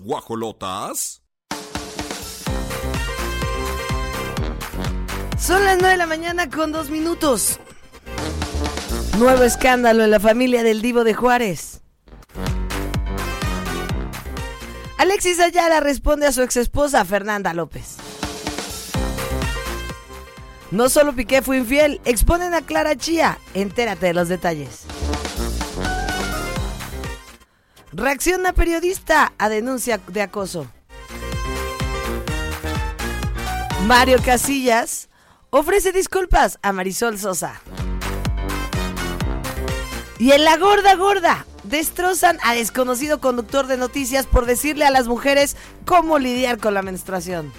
Guajolotas. Son las 9 de la mañana con dos minutos. Nuevo escándalo en la familia del Divo de Juárez. Alexis Ayala responde a su exesposa Fernanda López. No solo Piqué fue infiel, exponen a Clara Chía. Entérate de los detalles. Reacciona periodista a denuncia de acoso. Mario Casillas ofrece disculpas a Marisol Sosa. Y en la gorda gorda destrozan a desconocido conductor de noticias por decirle a las mujeres cómo lidiar con la menstruación.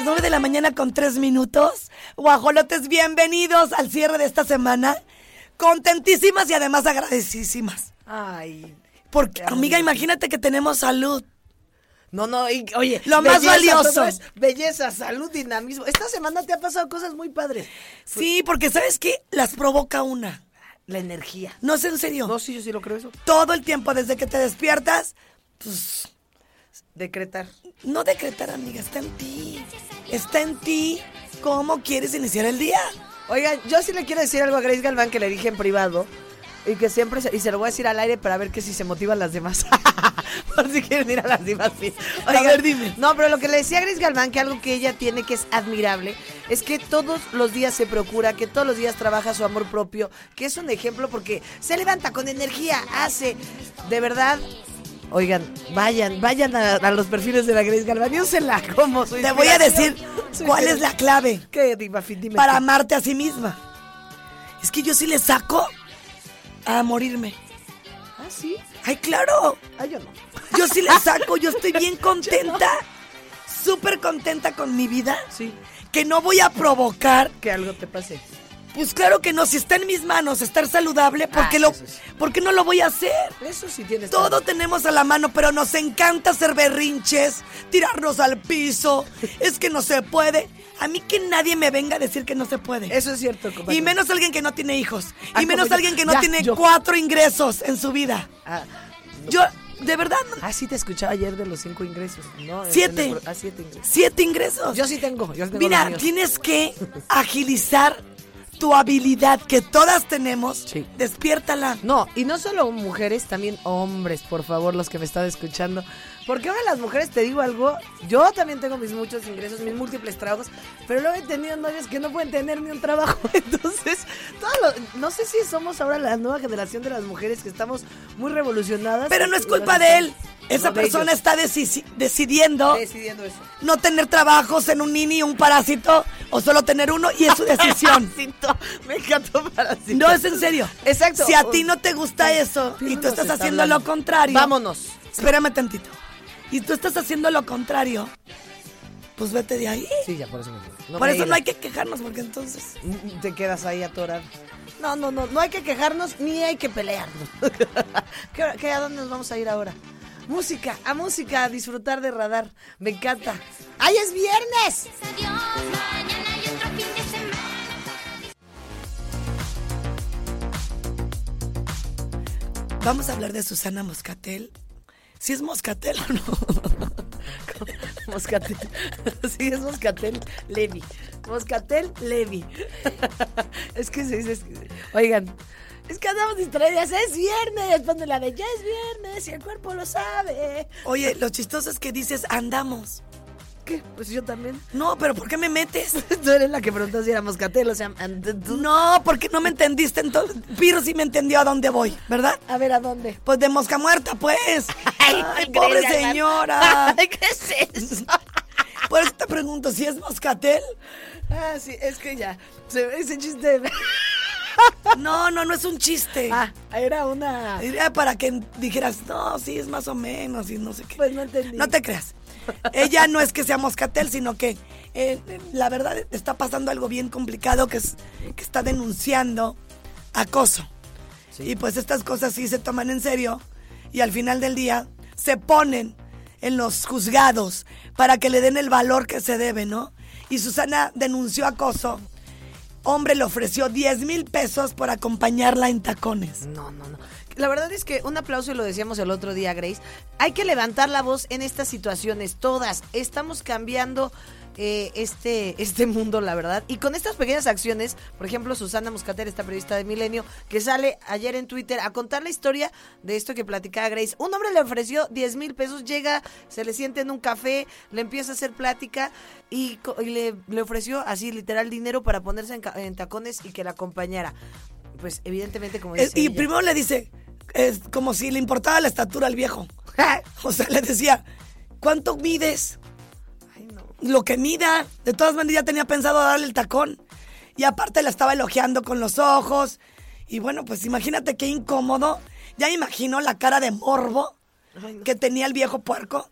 9 de la mañana con 3 minutos. Guajolotes, bienvenidos al cierre de esta semana. Contentísimas y además agradecidísimas. Ay. Porque, amiga, imagínate que tenemos salud. No, no, y, oye, Lo más belleza, valioso. es belleza, salud, dinamismo. Esta semana te ha pasado cosas muy padres. Sí, porque ¿sabes qué? Las provoca una. La energía. No es en serio. No, sí, yo sí lo creo eso. Todo el tiempo, desde que te despiertas, pues Decretar. no decretar, amiga, está en ti. Está en ti cómo quieres iniciar el día. Oigan, yo sí le quiero decir algo a Grace Galván que le dije en privado. Y que siempre, se- y se lo voy a decir al aire para ver que si se motivan las demás. Por si quieren ir a las demás. sí. A ver, dime. No, pero lo que le decía a Grace Galván, que algo que ella tiene que es admirable, es que todos los días se procura, que todos los días trabaja su amor propio, que es un ejemplo porque se levanta con energía, hace, de verdad. Oigan, vayan, vayan a, a los perfiles de la Grace Galván y úsenla como su Te voy a decir cuál es la clave para amarte a sí misma. Es que yo sí le saco a morirme. Ah, sí. Ay, claro. Ah, yo no. Yo sí le saco, yo estoy bien contenta. Súper contenta con mi vida. Sí. Que no voy a provocar. Que algo te pase. Pues claro que no, si está en mis manos estar saludable, ¿por qué, Ah, lo, eso sí. ¿por qué no lo voy a hacer? Eso sí tienes Todo tenemos a la mano, pero nos encanta hacer berrinches, tirarnos al piso. Es que no se puede. A mí que nadie me venga a decir que no se puede. Eso es cierto, compañero. y menos alguien que no tiene hijos. Ah, y menos alguien que no Ya, tiene yo. cuatro ingresos en su vida. Ah, Yo, de verdad, ah, sí te escuchaba ayer de los cinco ingresos. ¿no? Siete. El Ah, siete ingresos. siete ingresos. Yo sí tengo. Yo tengo Mira, tienes que agilizar tu habilidad que todas tenemos. Sí. Despiértala. No, y no solo mujeres, también hombres, por favor, los que me están escuchando. Porque ahora las mujeres, te digo algo, yo también tengo mis muchos ingresos, mis múltiples trabajos, pero luego he tenido novios que no pueden tener ni un trabajo. Entonces, todo lo- no sé si somos ahora la nueva generación de las mujeres que estamos muy revolucionadas. Pero no es culpa de él. Esa no, persona está deci- decidiendo decidiendo eso. no tener trabajos en un nini, un parásito, o solo tener uno, y es su decisión. Parásito. Me encantó parásito. No, es en serio. Exacto. Si a ti no te gusta eso y tú estás está haciendo hablando. lo contrario. Vámonos. Espérame tantito. Y tú estás haciendo lo contrario. Pues vete de ahí. Sí, ya por eso me no Por me eso no hay que quejarnos, porque entonces. Te quedas ahí atorado. No, no, no, no hay que quejarnos ni hay que pelearnos. ¿Qué, qué- a dónde nos vamos a ir ahora? Música, a música, a disfrutar de radar. Me encanta. ¡Ay, es viernes! Adiós, mañana hay otro fin de semana. Vamos a hablar de Susana Moscatel. Si es Moscatel o no. Moscatel. Sí, es Moscatel Levi. Moscatel Levi. Es que se dice. Oigan, es que andamos distraídas. Es viernes. Ponle la de ya es viernes y el cuerpo lo sabe. Oye, lo chistoso es que dices andamos. ¿Qué? Pues yo también. No, pero ¿por qué me metes? Tú eres la que preguntó si era Moscatel, o sea, No, porque no me entendiste entonces. Piro sí me entendió a dónde voy, ¿verdad? A ver, ¿a dónde? Pues de mosca muerta, pues. Ay, ¿qué pobre señora. Ay, ¿qué es eso? Por eso te pregunto si es moscatel. Ah, sí, es que ya. se- ese chiste. No, no, no es un chiste. Ah, era una. Era para que dijeras, no, sí, es más o menos y no sé qué. Pues no entendí. No te creas. Ella no es que sea moscatel, sino que eh, la verdad está pasando algo bien complicado que, es, que está denunciando acoso. Y pues estas cosas sí se toman en serio y al final del día se ponen en los juzgados para que le den el valor que se debe, ¿no? Y Susana denunció acoso hombre le ofreció 10 mil pesos por acompañarla en tacones. No, no, no. La verdad es que un aplauso, y lo decíamos el otro día, Grace. Hay que levantar la voz en estas situaciones, todas. Estamos cambiando eh, este, este mundo, la verdad. Y con estas pequeñas acciones, por ejemplo, Susana Muscater, esta periodista de Milenio, que sale ayer en Twitter a contar la historia de esto que platicaba Grace. Un hombre le ofreció 10 mil pesos, llega, se le siente en un café, le empieza a hacer plática y, le, le ofreció así literal dinero para ponerse en, tacones y que la acompañara. Pues evidentemente, como Eh, dice y ella. primero le dice, es como si le importaba la estatura al viejo. o sea, le decía, ¿cuánto mides? Lo que mida. De todas maneras ya tenía pensado darle el tacón. Y aparte la estaba elogiando con los ojos. Y bueno, pues imagínate qué incómodo. Ya imagino la cara de morbo Ay, no. que tenía el viejo puerco.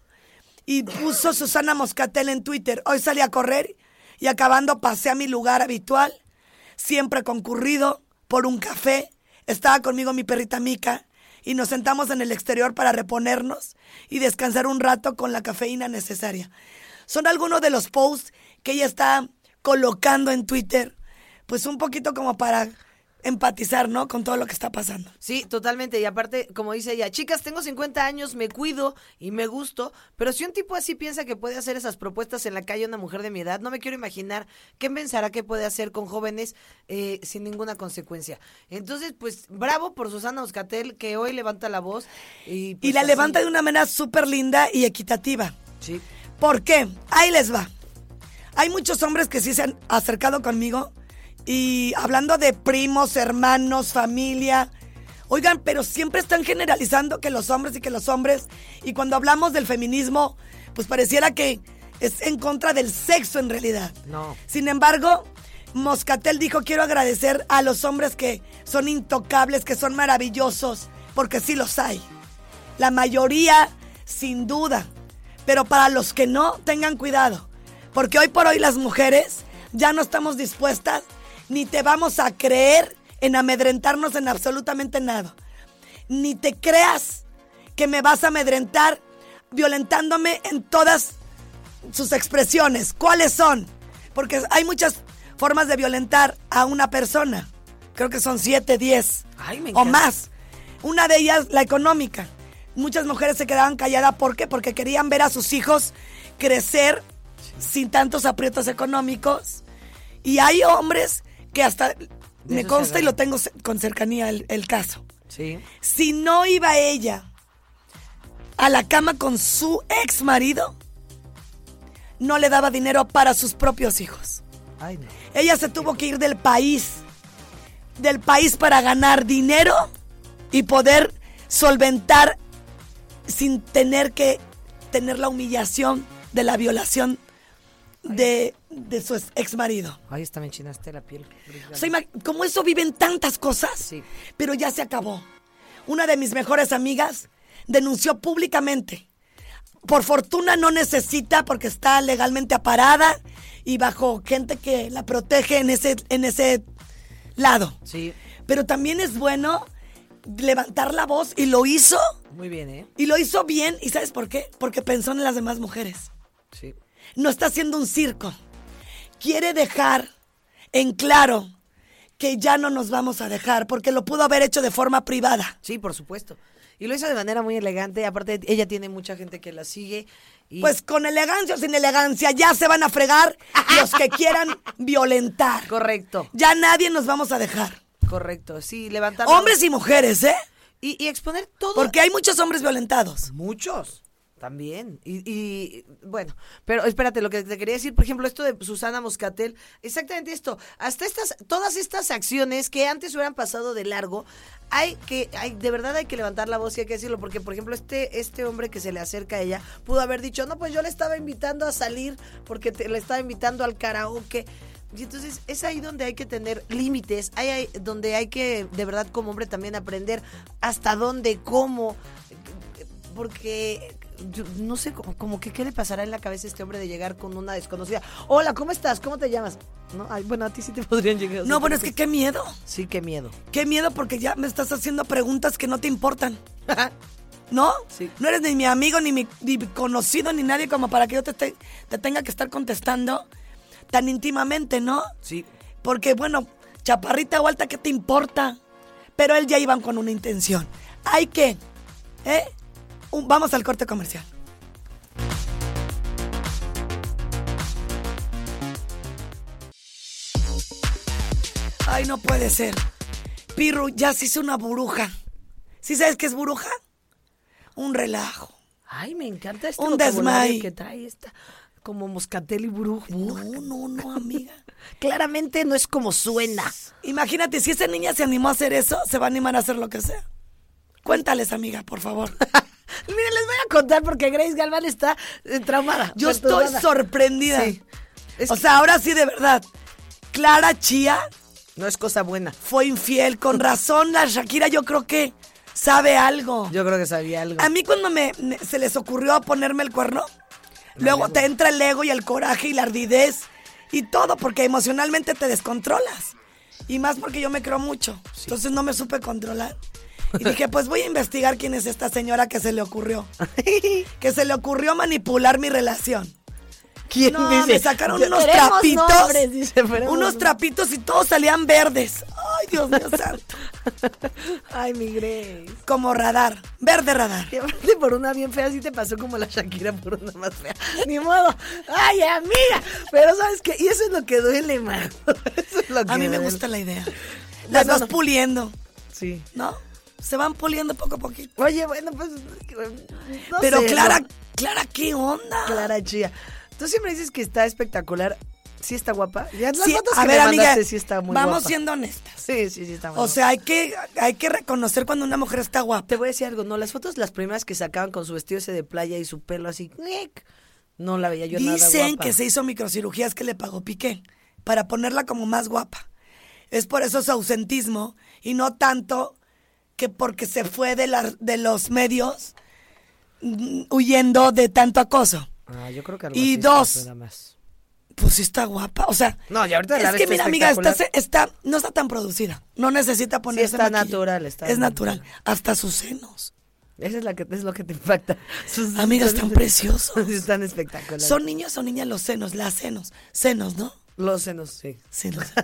Y puso Susana Moscatel en Twitter. Hoy salí a correr y acabando pasé a mi lugar habitual. Siempre concurrido por un café. Estaba conmigo mi perrita Mica y nos sentamos en el exterior para reponernos y descansar un rato con la cafeína necesaria. Son algunos de los posts que ella está colocando en Twitter, pues un poquito como para empatizar, ¿no? Con todo lo que está pasando. Sí, totalmente. Y aparte, como dice ella, chicas, tengo 50 años, me cuido y me gusto, pero si un tipo así piensa que puede hacer esas propuestas en la calle a una mujer de mi edad, no me quiero imaginar qué pensará que puede hacer con jóvenes eh, sin ninguna consecuencia. Entonces, pues, bravo por Susana Oscatel, que hoy levanta la voz. Y, Y pues, la así. levanta de una manera súper linda y equitativa. Sí. ¿Por qué? Ahí les va. Hay muchos hombres que sí se han acercado conmigo y hablando de primos, hermanos, familia. Oigan, pero siempre están generalizando que los hombres y que los hombres. Y cuando hablamos del feminismo, pues pareciera que es en contra del sexo en realidad. No. Sin embargo, Moscatel dijo, quiero agradecer a los hombres que son intocables, que son maravillosos, porque sí los hay. La mayoría, sin duda. Pero para los que no, tengan cuidado. Porque hoy por hoy las mujeres ya no estamos dispuestas ni te vamos a creer en amedrentarnos en absolutamente nada. Ni te creas que me vas a amedrentar violentándome en todas sus expresiones. ¿Cuáles son? Porque hay muchas formas de violentar a una persona. Creo que son siete, diez Ay, me o encanta. más. Una de ellas, la económica. Muchas mujeres se quedaban calladas. ¿Por qué? Porque querían ver a sus hijos crecer sin tantos aprietos económicos. Y hay hombres que hasta me consta y lo tengo con cercanía el, el caso. Sí. Si no iba ella a la cama con su ex marido, no le daba dinero para sus propios hijos. Ay, no. Ella se tuvo que ir del país, del país para ganar dinero y poder solventar sin tener que tener la humillación de la violación de, de su ex marido. Ay, está me enchinaste la piel. O sea, como eso viven tantas cosas, Sí. pero ya se acabó. Una de mis mejores amigas denunció públicamente. Por fortuna no necesita porque está legalmente aparada y bajo gente que la protege en ese, en ese lado. Sí. Pero también es bueno levantar la voz y lo hizo. Muy bien, ¿eh? Y lo hizo bien. ¿Y sabes por qué? Porque pensó en las demás mujeres Sí. no está haciendo un circo. Quiere dejar en claro que ya no nos vamos a dejar, porque lo pudo haber hecho de forma privada. Sí, por supuesto. Y lo hizo de manera muy elegante. Aparte, ella tiene mucha gente que la sigue. Y Pues con elegancia o sin elegancia, ya se van a fregar los que quieran violentar. Correcto, Ya nadie nos vamos a dejar. correcto. Sí, levantar. Hombres y mujeres, ¿eh? Y exponer todo. Porque hay muchos hombres violentados. Muchos. También. Y, y, bueno, pero espérate, lo que te quería decir, por ejemplo, esto de Susana Moscatel, exactamente esto. Hasta estas, todas estas acciones que antes hubieran pasado de largo, hay que, hay, de verdad hay que levantar la voz y hay que decirlo, porque por ejemplo, este, este hombre que se le acerca a ella pudo haber dicho, no, pues yo le estaba invitando a salir porque te- le estaba invitando al karaoke. Y entonces es ahí donde hay que tener límites, ahí hay, donde hay que, de verdad, como hombre también aprender hasta dónde, cómo, porque yo no sé como, como que qué le pasará en la cabeza a este hombre de llegar con una desconocida. Hola, ¿cómo estás? ¿Cómo te llamas? No, ay, bueno, a ti sí te podrían llegar. No, bueno, es que qué miedo. sí, qué miedo. Qué miedo porque ya me estás haciendo preguntas que no te importan. ¿No? Sí. No eres ni mi amigo, ni mi, ni mi conocido, ni nadie como para que yo te, te- te tenga que estar contestando tan íntimamente, ¿no? Sí. Porque, bueno, chaparrita o alta, ¿qué te importa? Pero él ya iban con una intención. Hay que, ¿eh? Un- vamos al corte comercial. Ay, no puede ser. Pirru, ya se hizo una buruja. ¿Sí sabes qué es buruja? Un relajo. Ay, me encanta este Un vocabulario desmay. que trae esta. Como moscatel y brujo. No, no, no, amiga. Claramente no es como suena. Imagínate, si esa niña se animó a hacer eso, se va a animar a hacer lo que sea. Cuéntales, amiga, por favor. Miren, les voy a contar porque Grace Galván está eh, traumada. Yo estoy sorprendida. Sí. Es o que sea, ahora sí, de verdad. Clara Chía no es cosa buena. fue infiel. Con razón, la Shakira yo creo que sabe algo. Yo creo que sabía algo. A mí cuando me, me- se les ocurrió ponerme el cuerno, luego te entra el ego y el coraje y la ardidez y todo, porque emocionalmente te descontrolas. Y más porque yo me creo mucho. Entonces no me supe controlar. Y dije, pues voy a investigar quién es esta señora que se le ocurrió. que se le ocurrió manipular mi relación. ¿Quién No, dice? me sacaron unos trapitos. nombres, dice, queremos unos trapitos y todos salían verdes. Ay, Dios mío santo. Ay, mi Grace. Como radar. Verde radar. Y aparte por una bien fea, sí te pasó como la Shakira por una más fea. Ni modo. Ay, amiga. Pero ¿sabes qué? Y eso es lo que duele más. Eso es lo que A mí me gusta la idea. Las Bueno, vas no. puliendo, Sí. ¿no? Se van puliendo poco a poquito. Oye, bueno, pues... no Pero sé, Clara, ¿no? Clara, ¿qué onda? Clara Chía. Tú siempre dices que está espectacular. ¿Sí está guapa? Ya las Sí, fotos a que ver, me amiga, mandaste sí está muy vamos guapa. siendo honestas. Sí, sí, sí está muy O guapa. sea, hay que, hay que reconocer cuando una mujer está guapa. Te voy a decir algo, no, las fotos, las primeras que sacaban con su vestido ese de playa y su pelo así, no la veía yo nada Dicen que se hizo microcirugías que le pagó Piqué para ponerla como más guapa. Es por eso su ausentismo y no tanto que porque se fue de, la- de los medios mm, huyendo de tanto acoso. Ah, yo creo que algo Y así dos. más. Pues sí está guapa, o sea. No, y ahorita es que mira, amiga, está, está, no está tan producida. No necesita ponerse está maquillaje. natural, está Es natural. natural. Hasta sus senos. Esa es la que es lo que te impacta. Sus- Amiga, están preciosos. Están espectaculares. ¿Son niños o niñas los senos? Las senos. Senos, ¿no? Los senos, sí. Senos.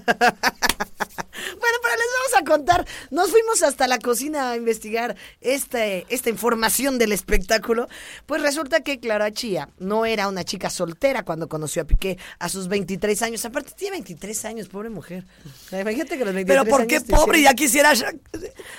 Bueno, pero les vamos a contar. Nos fuimos hasta la cocina a investigar este, esta información del espectáculo. Pues resulta que Clara Chía no era una chica soltera cuando conoció a Piqué a sus 23 años. Aparte, tiene 23 años, pobre mujer. Imagínate que los 23 Pero ¿por qué años pobre? Ya quisiera...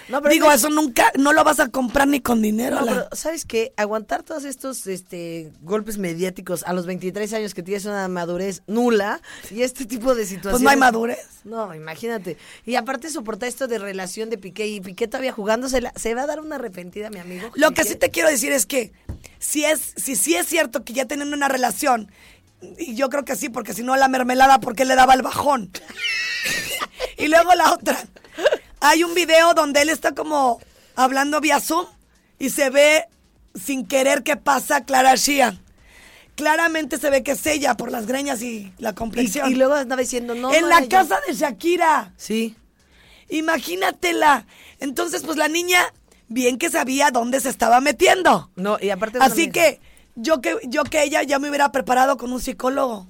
No, pero Digo, es- eso nunca... No lo vas a comprar ni con dinero. No, la- pero ¿sabes qué? Aguantar todos estos este, golpes mediáticos a los 23 años que tienes una madurez nula y este tipo de situaciones. Pues no hay madurez. No, imagínate. Y aparte soportar esto de relación de Piqué y Piqué todavía jugándosela. Se va a dar una arrepentida, mi amigo. Lo que sí te quiero decir es que si es, si sí es cierto que ya tienen una relación, y yo creo que sí, porque si no la mermelada, ¿por qué le daba el bajón? y luego la otra. Hay un video donde él está como hablando vía Zoom y se ve sin querer que pasa Clara Shia. Claramente se ve que es ella por las greñas y la complexión. Y, y luego andaba diciendo, no. en la yo. casa de Shakira. Sí. Imagínatela. Entonces, pues la niña bien que sabía dónde se estaba metiendo. No, y aparte. Así que yo que yo que ella ya me hubiera preparado con un psicólogo.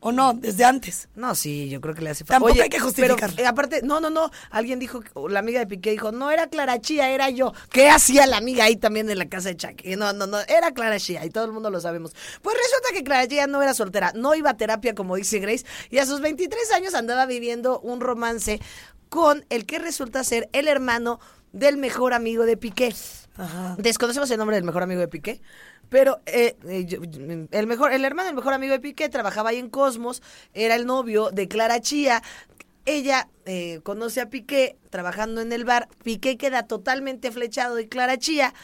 ¿O no? Desde antes. No, sí, yo creo que le hace falta. Tampoco hay que justificarlo. Pero, eh, aparte, no, no, no. Alguien dijo, la amiga de Piqué dijo, no era Clara Chía, era yo. ¿Qué hacía la amiga ahí también en la casa de Chucky? No, no, no, era Clara Chía y todo el mundo lo sabemos. Pues resulta que Clara Chía no era soltera, no iba a terapia, como dice Grace, y a sus 23 años andaba viviendo un romance con el que resulta ser el hermano del mejor amigo de Piqué. Ajá. Desconocemos el nombre del mejor amigo de Piqué, pero eh, eh, el mejor, el hermano del mejor amigo de Piqué trabajaba ahí en Cosmos, era el novio de Clara Chía. Ella eh, conoce a Piqué trabajando en el bar. Piqué queda totalmente flechado de Clara Chía.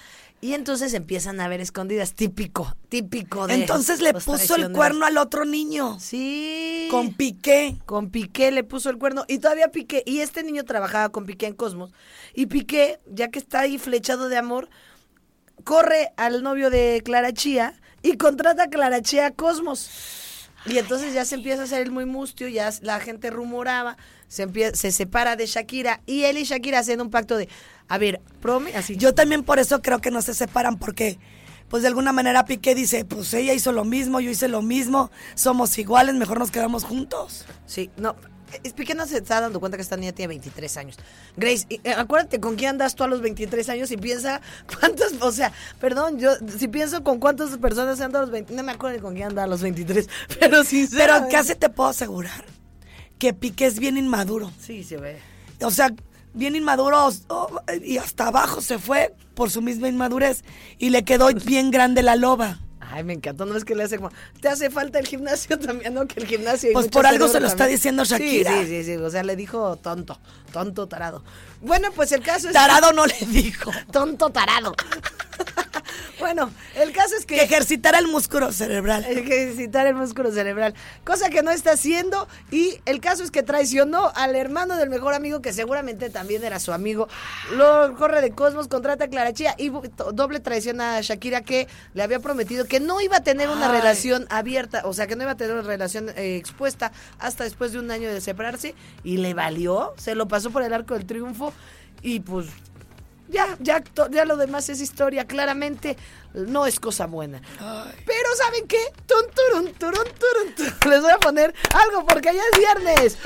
Y entonces empiezan a ver escondidas. Típico, típico de. Entonces le puso el cuerno al otro niño. Sí. Con Piqué. Con Piqué le puso el cuerno y todavía Piqué, y este niño trabajaba con Piqué en Cosmos, y Piqué, ya que está ahí flechado de amor, corre al novio de Clara Chía y contrata a Clara Chía a Cosmos. Y entonces ya se empieza a hacer el muy mustio, ya la gente rumoraba, se, se separa de Shakira y él y Shakira hacen un pacto de, a ver, prome, así. Yo también por eso creo que no se separan porque pues de alguna manera Piqué dice, pues ella hizo lo mismo, yo hice lo mismo, somos iguales, mejor nos quedamos juntos. Sí, no. es pequeña se está dando cuenta que esta niña tiene 23 años. Grace, eh, acuérdate con quién andas tú a los 23 años y piensa cuántos, o sea, perdón, yo si pienso con cuántas personas ando a los 20, no me acuerdo con quién anda a los 23, pero sí. Pero casi te puedo asegurar que Piqué es bien inmaduro. Sí, se ve. O sea, bien inmaduro oh, y hasta abajo se fue por su misma inmadurez y le quedó bien grande la loba. Ay, me encantó, no es que le hace como, te hace falta el gimnasio también, ¿no? Que el gimnasio. Pues por algo se lo está diciendo Sí, Shakira. Sí, sí, sí, o sea, le dijo tonto, tonto tarado. Bueno, pues el caso es... Tarado no le dijo. Tonto tarado. Bueno, el caso es Que que... ejercitara el músculo cerebral. Ejercitar el músculo cerebral, cosa que no está haciendo y el caso es que traicionó al hermano del mejor amigo que seguramente también era su amigo. Lo corre de Cosmos, contrata a Clara Chía y doble traición a Shakira que le había prometido que no iba a tener una Ay. relación abierta, o sea, que no iba a tener una relación eh, expuesta hasta después de un año de separarse y le valió, se lo pasó por el arco del triunfo y pues ya, ya, ya lo demás es historia, claramente no es cosa buena. Pero ¿saben qué? Tun, turun, turun, turun, turun. Les voy a poner algo porque ya es viernes.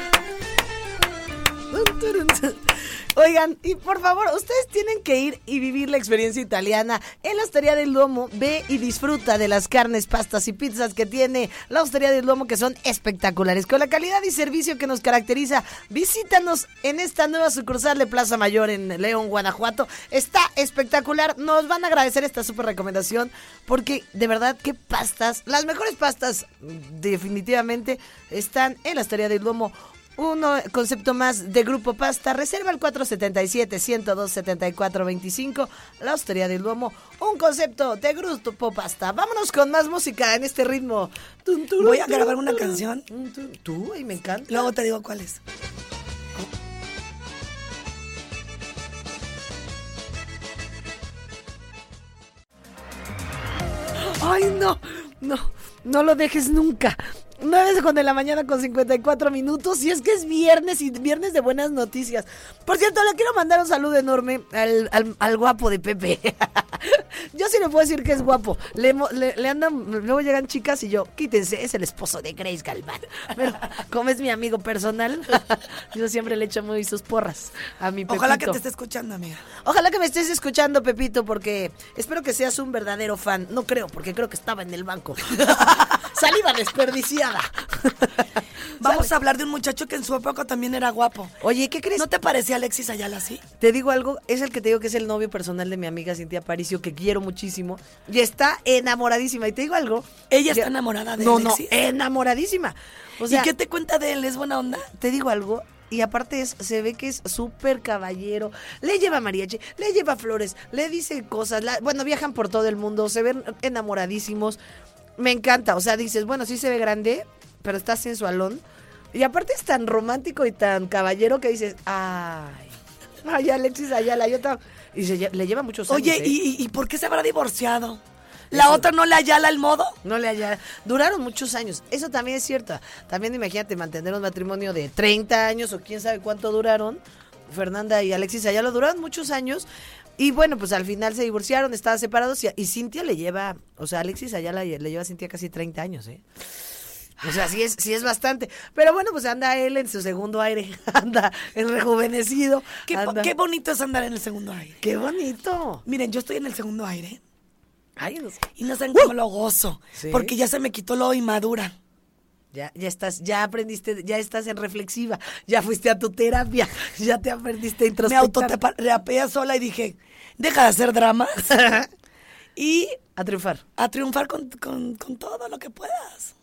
Oigan, y por favor, ustedes tienen que ir y vivir la experiencia italiana en la Hostería del Duomo. Ve y disfruta de las carnes, pastas y pizzas que tiene la Hostería del Duomo, que son espectaculares. Con la calidad y servicio que nos caracteriza, visítanos en esta nueva sucursal de Plaza Mayor en León, Guanajuato. Está espectacular. Nos van a agradecer esta super recomendación porque de verdad, qué pastas. Las mejores pastas, definitivamente, están en la Hostería del Duomo. Uno concepto más de Grupo Pasta. Reserva el 477-102-7425. La Hostería del Duomo. Un concepto de Grupo Pasta. Vámonos con más música en este ritmo. Voy a grabar una canción. Tú, y me encanta. Luego te digo cuál es. Ay, no, no, no lo dejes nunca. 9 con de la mañana con 54 minutos. Y es que es viernes y viernes de buenas noticias. Por cierto, le quiero mandar un saludo enorme al, al- al guapo de Pepe. yo sí le puedo decir que es guapo. Le, le- le andan, luego llegan chicas y yo, quítense, es el esposo de Grace Galván. Pero como es mi amigo personal, yo siempre le echo muy sus porras a mi Pepito. Ojalá que te esté escuchando, amiga. Ojalá que me estés escuchando, Pepito, porque espero que seas un verdadero fan. No creo, porque creo que estaba en el banco. Saliva desperdiciada. Vamos a hablar de un muchacho que en su época también era guapo. Oye, ¿qué crees? ¿No te parecía Alexis Ayala así? Te digo algo, es el que te digo que es el novio personal de mi amiga Cintia Paricio, que quiero muchísimo. Y está enamoradísima. Y te digo algo. Ella está enamorada de No, Alexis. no, enamoradísima. O sea, ¿Y qué te cuenta de él? ¿Es buena onda? te digo algo. Y aparte es, se ve que es súper caballero. Le lleva mariachi, le lleva flores, le dice cosas. la- bueno, viajan por todo el mundo, se ven enamoradísimos. Me encanta. O sea, dices, bueno, sí se ve grande, pero está sensualón. Y aparte es tan romántico y tan caballero que dices, ay, ay, Alexis Ayala, yo tam-". Y se lle- le lleva muchos años. Oye, ¿eh? ¿y, y- por qué se habrá divorciado? ¿La otra no le Ayala el modo? No le haya. Duraron muchos años. Eso también es cierto. También imagínate mantener un matrimonio de 30 años o quién sabe cuánto duraron. Fernanda y Alexis Ayala duraron muchos años. Y bueno, pues al final se divorciaron, estaban separados. Y, y Cintia le lleva, o sea, Alexis Ayala le lleva a Cintia casi 30 años, ¿eh? O sea, sí es, sí es bastante. Pero bueno, pues anda él en su segundo aire. Anda el rejuvenecido. Qué, anda- qué bonito es andar en el segundo aire. qué bonito. Miren, yo estoy en el segundo aire Ay, no sé. y no saben cómo lo gozo. ¿Sí? Porque ya se me quitó lo inmadura. Ya, ya estás, ya aprendiste, ya estás en reflexiva, ya fuiste a tu terapia, ya te aprendiste a Me introspectar. autoterapeé sola y dije, deja de hacer dramas y a triunfar. a triunfar con, con- con todo lo que puedas.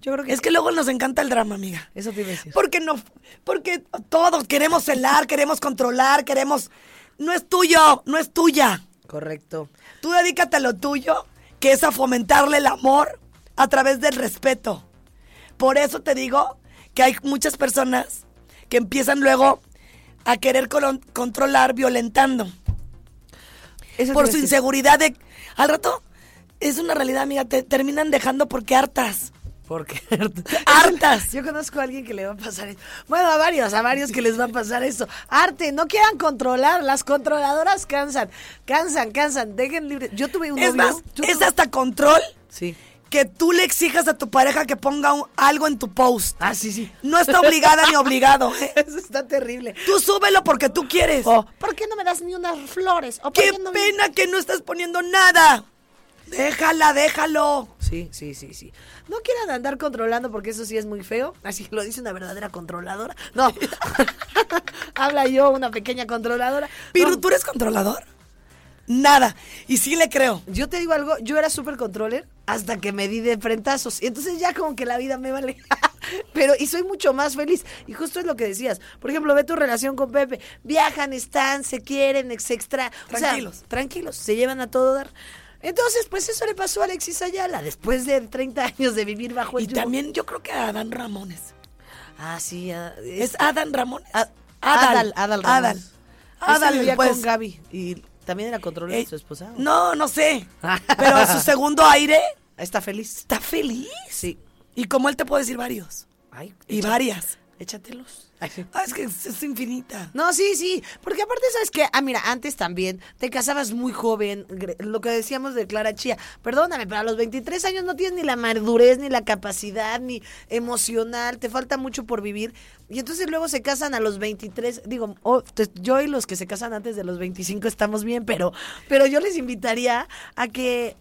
Yo creo que Es que luego nos encanta el drama, amiga. eso te iba a decir. Porque no, porque todos queremos celar, queremos controlar, queremos. No es tuyo, no es tuya. Correcto. Tú dedícate a lo tuyo, que es a fomentarle el amor a través del respeto. Por eso te digo que hay muchas personas que empiezan luego a querer controlar violentando Eso por su decir. inseguridad de al rato es una realidad, amiga, te terminan dejando porque hartas. Porque Hartas. Yo conozco a alguien que le va a pasar eso. Bueno, a varios, a varios que les va a pasar eso. Arte, no quieran controlar. Las controladoras cansan, cansan, cansan. Dejen libre. Yo tuve un Es novio. más, es tuve- hasta control Sí. Que tú le exijas a tu pareja que ponga un- algo en tu post. Ah, sí, sí. No está obligada ni obligado. ¿eh? Eso está terrible. Tú súbelo porque tú quieres. O, ¿por qué no me das ni unas flores? ¿O por ¡Qué no me- pena que no estás poniendo nada! Déjala, déjalo. Sí, sí, sí, sí. No quieran andar controlando porque eso sí es muy feo. Así lo dice una verdadera controladora. No. Habla yo, una pequeña controladora. Piru, No. ¿tú eres controlador? Nada. Y sí le creo. Yo te digo algo, yo era súper controller hasta que me di de frentazos. Y entonces ya como que la vida me vale. Pero, y soy mucho más feliz. Y justo es lo que decías. Por ejemplo, ve tu relación con Pepe. Viajan, están, se quieren, se extra. o sea, Tranquilos. tranquilos, se llevan a todo dar. Entonces, pues eso le pasó a Alexis Ayala después de 30 años de vivir bajo el Y yugo. también yo creo que a Adán Ramones. Ah, sí. ah, ¿Es Adán Ramones? A- Adal, Adal. Adal. Este Adal, vivía pues. con Gaby y también era controlador de Eh, su esposa. No, no sé. Pero su segundo aire Está feliz. está feliz. Sí. Y como él te puede decir varios. Ay, Y varias. Échatelos. Ay, sí. Ah, es que es, es infinita. No, sí, sí, porque aparte sabes que, ah, mira, antes también te casabas muy joven, lo que decíamos de Clara Chía, perdóname, pero a los 23 años no tienes ni la madurez, ni la capacidad, ni emocional, te falta mucho por vivir, y entonces luego se casan a los 23, digo, oh, yo y los que se casan antes de los 25 estamos bien, pero, pero yo les invitaría a que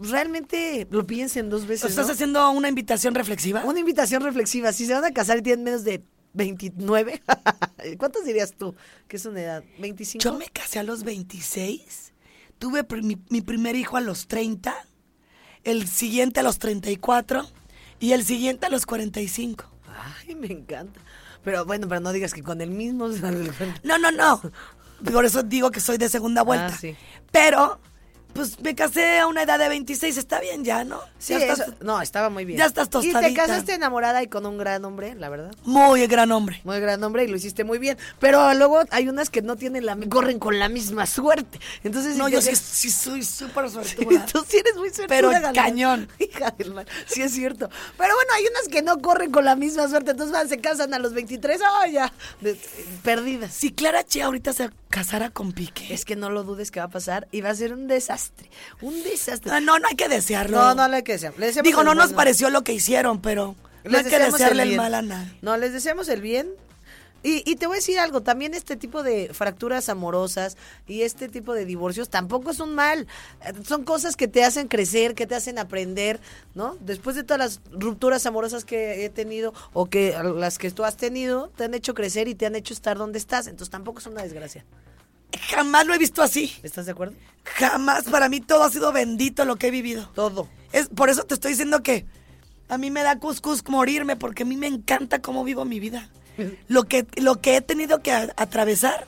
realmente lo piensen dos veces, ¿Estás ¿no? haciendo una invitación reflexiva? Una invitación reflexiva. Si se van a casar y tienen menos de 29, ¿cuántos dirías tú que es una edad? ¿25? Yo me casé a los 26, tuve pr- mi, mi primer hijo a los 30, el siguiente a los 34 y el siguiente a los 45. Ay, me encanta. Pero bueno, pero no digas que con el mismo. No, no, no. Por eso digo que soy de segunda vuelta. Ah, sí. Pero, pues me casé a una edad de 26, está bien ya, ¿no? Sí, Ya estás- eso- no, estaba muy bien. ya estás Y te tostadita. casaste enamorada y con un gran hombre, la verdad. Muy gran hombre. Muy gran hombre y lo hiciste muy bien. Pero luego hay unas que no tienen la, corren con la misma suerte. Entonces, No, si yo sí, sí soy súper Sí, suertuda. tú sí eres muy suertuda, Pero Galilea. cañón. Hija del mal. Sí, es cierto. Pero bueno, hay unas que no corren con la misma suerte. Entonces van, se casan a los 23. ¡Oh, ya! De- perdidas. Si Clara Chía ahorita se casara con Piqué. Es que no lo dudes que va a pasar y va a ser un desastre. Un desastre. Ah, no, no hay que desearlo. No, no hay que desear. Le deseamos Digo, el no nos bueno. pareció lo que hicieron, pero no hay que desearle el, mal a nadie. No, les deseamos el bien. Y, y te voy a decir algo, también este tipo de fracturas amorosas y este tipo de divorcios tampoco es un mal. Eh, Son cosas que te hacen crecer, que te hacen aprender, ¿no? Después de todas las rupturas amorosas que he tenido o que las que tú has tenido, te han hecho crecer y te han hecho estar donde estás. Entonces tampoco es una desgracia. Jamás lo he visto así. ¿Estás de acuerdo? Jamás. Para mí todo ha sido bendito lo que he vivido. Todo. Es, por eso te estoy diciendo que a mí me da cuscus morirme, porque a mí me encanta cómo vivo mi vida. Lo que, lo que he tenido que a- atravesar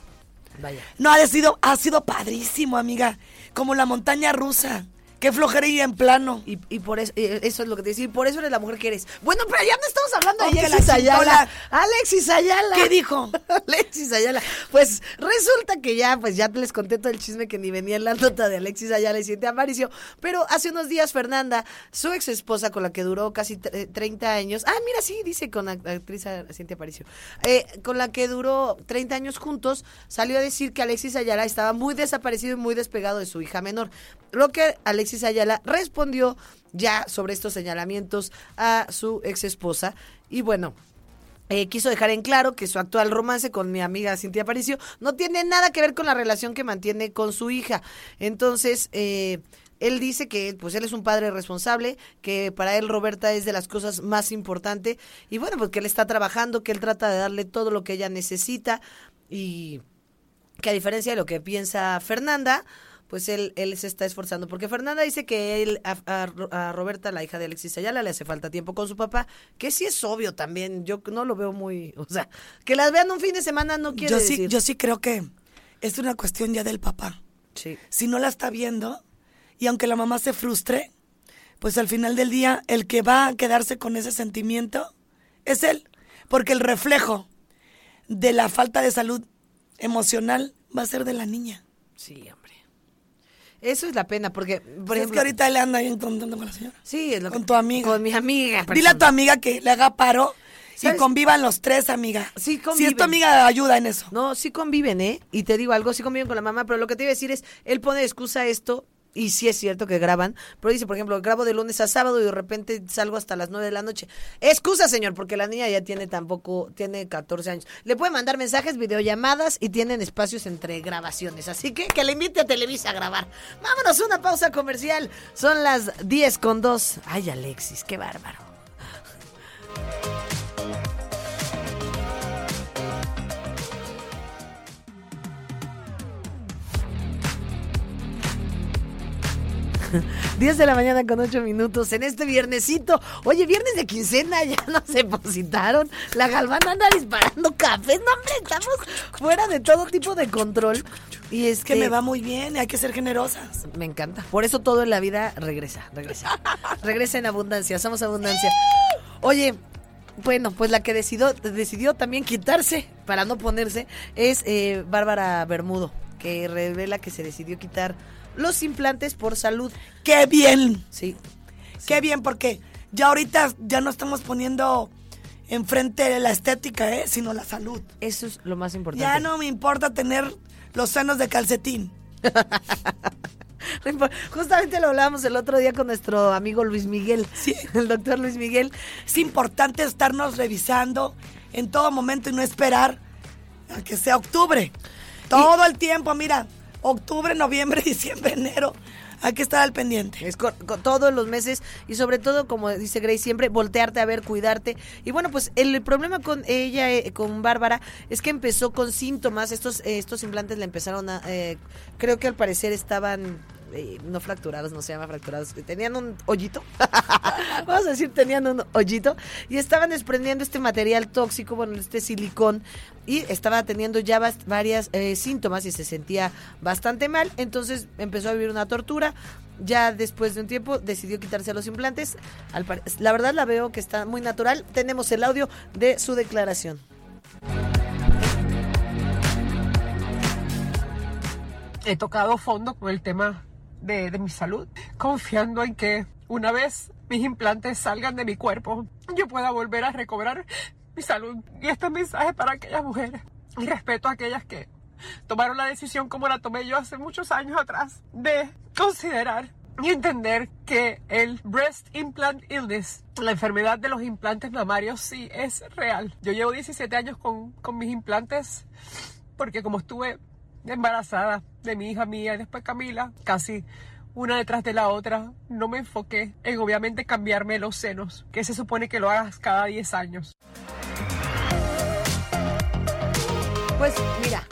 Vaya. no ha sido, ha sido padrísimo, amiga. Como la montaña rusa. Qué flojera ir en plano. Y, y por eso, y eso es lo que te decía, y por eso eres la mujer que eres. Bueno, pero ya no estamos hablando de Alexis la Ayala. Alexis Ayala. ¿Qué dijo? Alexis Ayala. Pues resulta que ya, pues ya les conté todo el chisme que ni venía en la nota de Alexis Ayala y Cintia Aparicio. Pero hace unos días Fernanda, su ex esposa con la que duró casi tre- 30 años. Ah, mira, sí, dice con la actriz Cintia Aparicio. eh, con la que duró 30 años juntos, salió a decir que Alexis Ayala estaba muy desaparecido y muy despegado de su hija menor. Lo que Alexis Ayala respondió ya sobre estos señalamientos a su ex esposa. Y bueno, eh, quiso dejar en claro que su actual romance con mi amiga Cintia Aparicio no tiene nada que ver con la relación que mantiene con su hija. Entonces, eh, él dice que pues él es un padre responsable, que para él Roberta es de las cosas más importantes y bueno, pues que él está trabajando, que él trata de darle todo lo que ella necesita y que a diferencia de lo que piensa Fernanda, pues él, él se está esforzando. Porque Fernanda dice que él, a, a- a Roberta, la hija de Alexis Ayala, le hace falta tiempo con su papá, que sí es obvio también. Yo no lo veo muy. O sea, que las vean un fin de semana no quiere Yo sí, decir. yo sí creo que es una cuestión ya del papá. Sí. Si no la está viendo, y aunque la mamá se frustre, pues al final del día el que va a quedarse con ese sentimiento es él. Porque el reflejo de la falta de salud emocional va a ser de la niña. Sí, hombre. Eso es la pena, porque, por es ejemplo. que ahorita le anda ahí contando con la señora. Sí, es lo Con que- tu amiga. Con mi amiga. Dile a tu amiga que le haga paro y ¿Sabes? convivan los tres, amiga. Sí, Si es tu conviven. amiga, ayuda en eso. No, sí conviven, ¿eh? Y te digo algo, sí conviven con la mamá, pero lo que te iba a decir es, él pone de excusa esto Y sí es cierto que graban, pero dice, por ejemplo, grabo de lunes a sábado y de repente salgo hasta las 9 de la noche. Excusa, señor, porque la niña ya tiene tampoco, tiene 14 años. Le pueden mandar mensajes, videollamadas y tienen espacios entre grabaciones. Así que que le invite a Televisa a grabar. Vámonos, una pausa comercial. Son las 10 con 2. Ay, Alexis, qué bárbaro. Diez de la mañana con 8 minutos en este viernesito. Oye, viernes de quincena, ya nos depositaron. La Galván anda disparando cafés. No, hombre, estamos fuera de todo tipo de control. Y es Que me va muy bien, hay que ser generosas. Me encanta. Por eso todo en la vida regresa, regresa. regresa en abundancia, somos abundancia. Oye, bueno, pues la que decidió, decidió también quitarse para no ponerse es eh, Bárbara Bermudo, que revela que se decidió quitar los implantes por salud. ¡Qué bien! Sí. Qué bien, porque ya ahorita ya no estamos poniendo enfrente la estética, ¿eh? sino la salud. Eso es lo más importante. Ya no me importa tener los senos de calcetín. Justamente lo hablábamos el otro día con nuestro amigo Luis Miguel, Sí. el doctor Luis Miguel. Es importante estarnos revisando en todo momento y no esperar a que sea octubre. Todo el tiempo, mira, octubre, noviembre, diciembre, enero. Hay que estar al pendiente. Es todos los meses y sobre todo, como dice Grace, siempre voltearte a ver, cuidarte. Y bueno, pues el, problema con ella, eh, con Bárbara, es que empezó con síntomas. Estos, eh, estos implantes le empezaron a, eh, creo que al parecer estaban eh, no fracturados, no se llama fracturados, tenían un hoyito, vamos a decir, tenían un hoyito y estaban desprendiendo este material tóxico, bueno, este silicón y estaba teniendo ya varias eh, síntomas y se sentía bastante mal, entonces empezó a vivir una tortura. Ya después de un tiempo decidió quitarse los implantes. La verdad la veo que está muy natural. Tenemos el audio de su declaración. he tocado fondo con el tema de, de mi salud, confiando en que una vez mis implantes salgan de mi cuerpo, yo pueda volver a recobrar mi salud. Y este mensaje para aquellas mujeres. Y respeto a aquellas que tomaron la decisión como la tomé yo hace muchos años atrás, de considerar y entender que el breast implant illness, la enfermedad de los implantes mamarios, sí es real. Yo llevo 17 años con, con mis implantes porque como estuve embarazada de mi hija mía y después Camila, casi una detrás de la otra, no me enfoqué en obviamente cambiarme los senos, que se supone que lo hagas cada 10 años. Pues mira,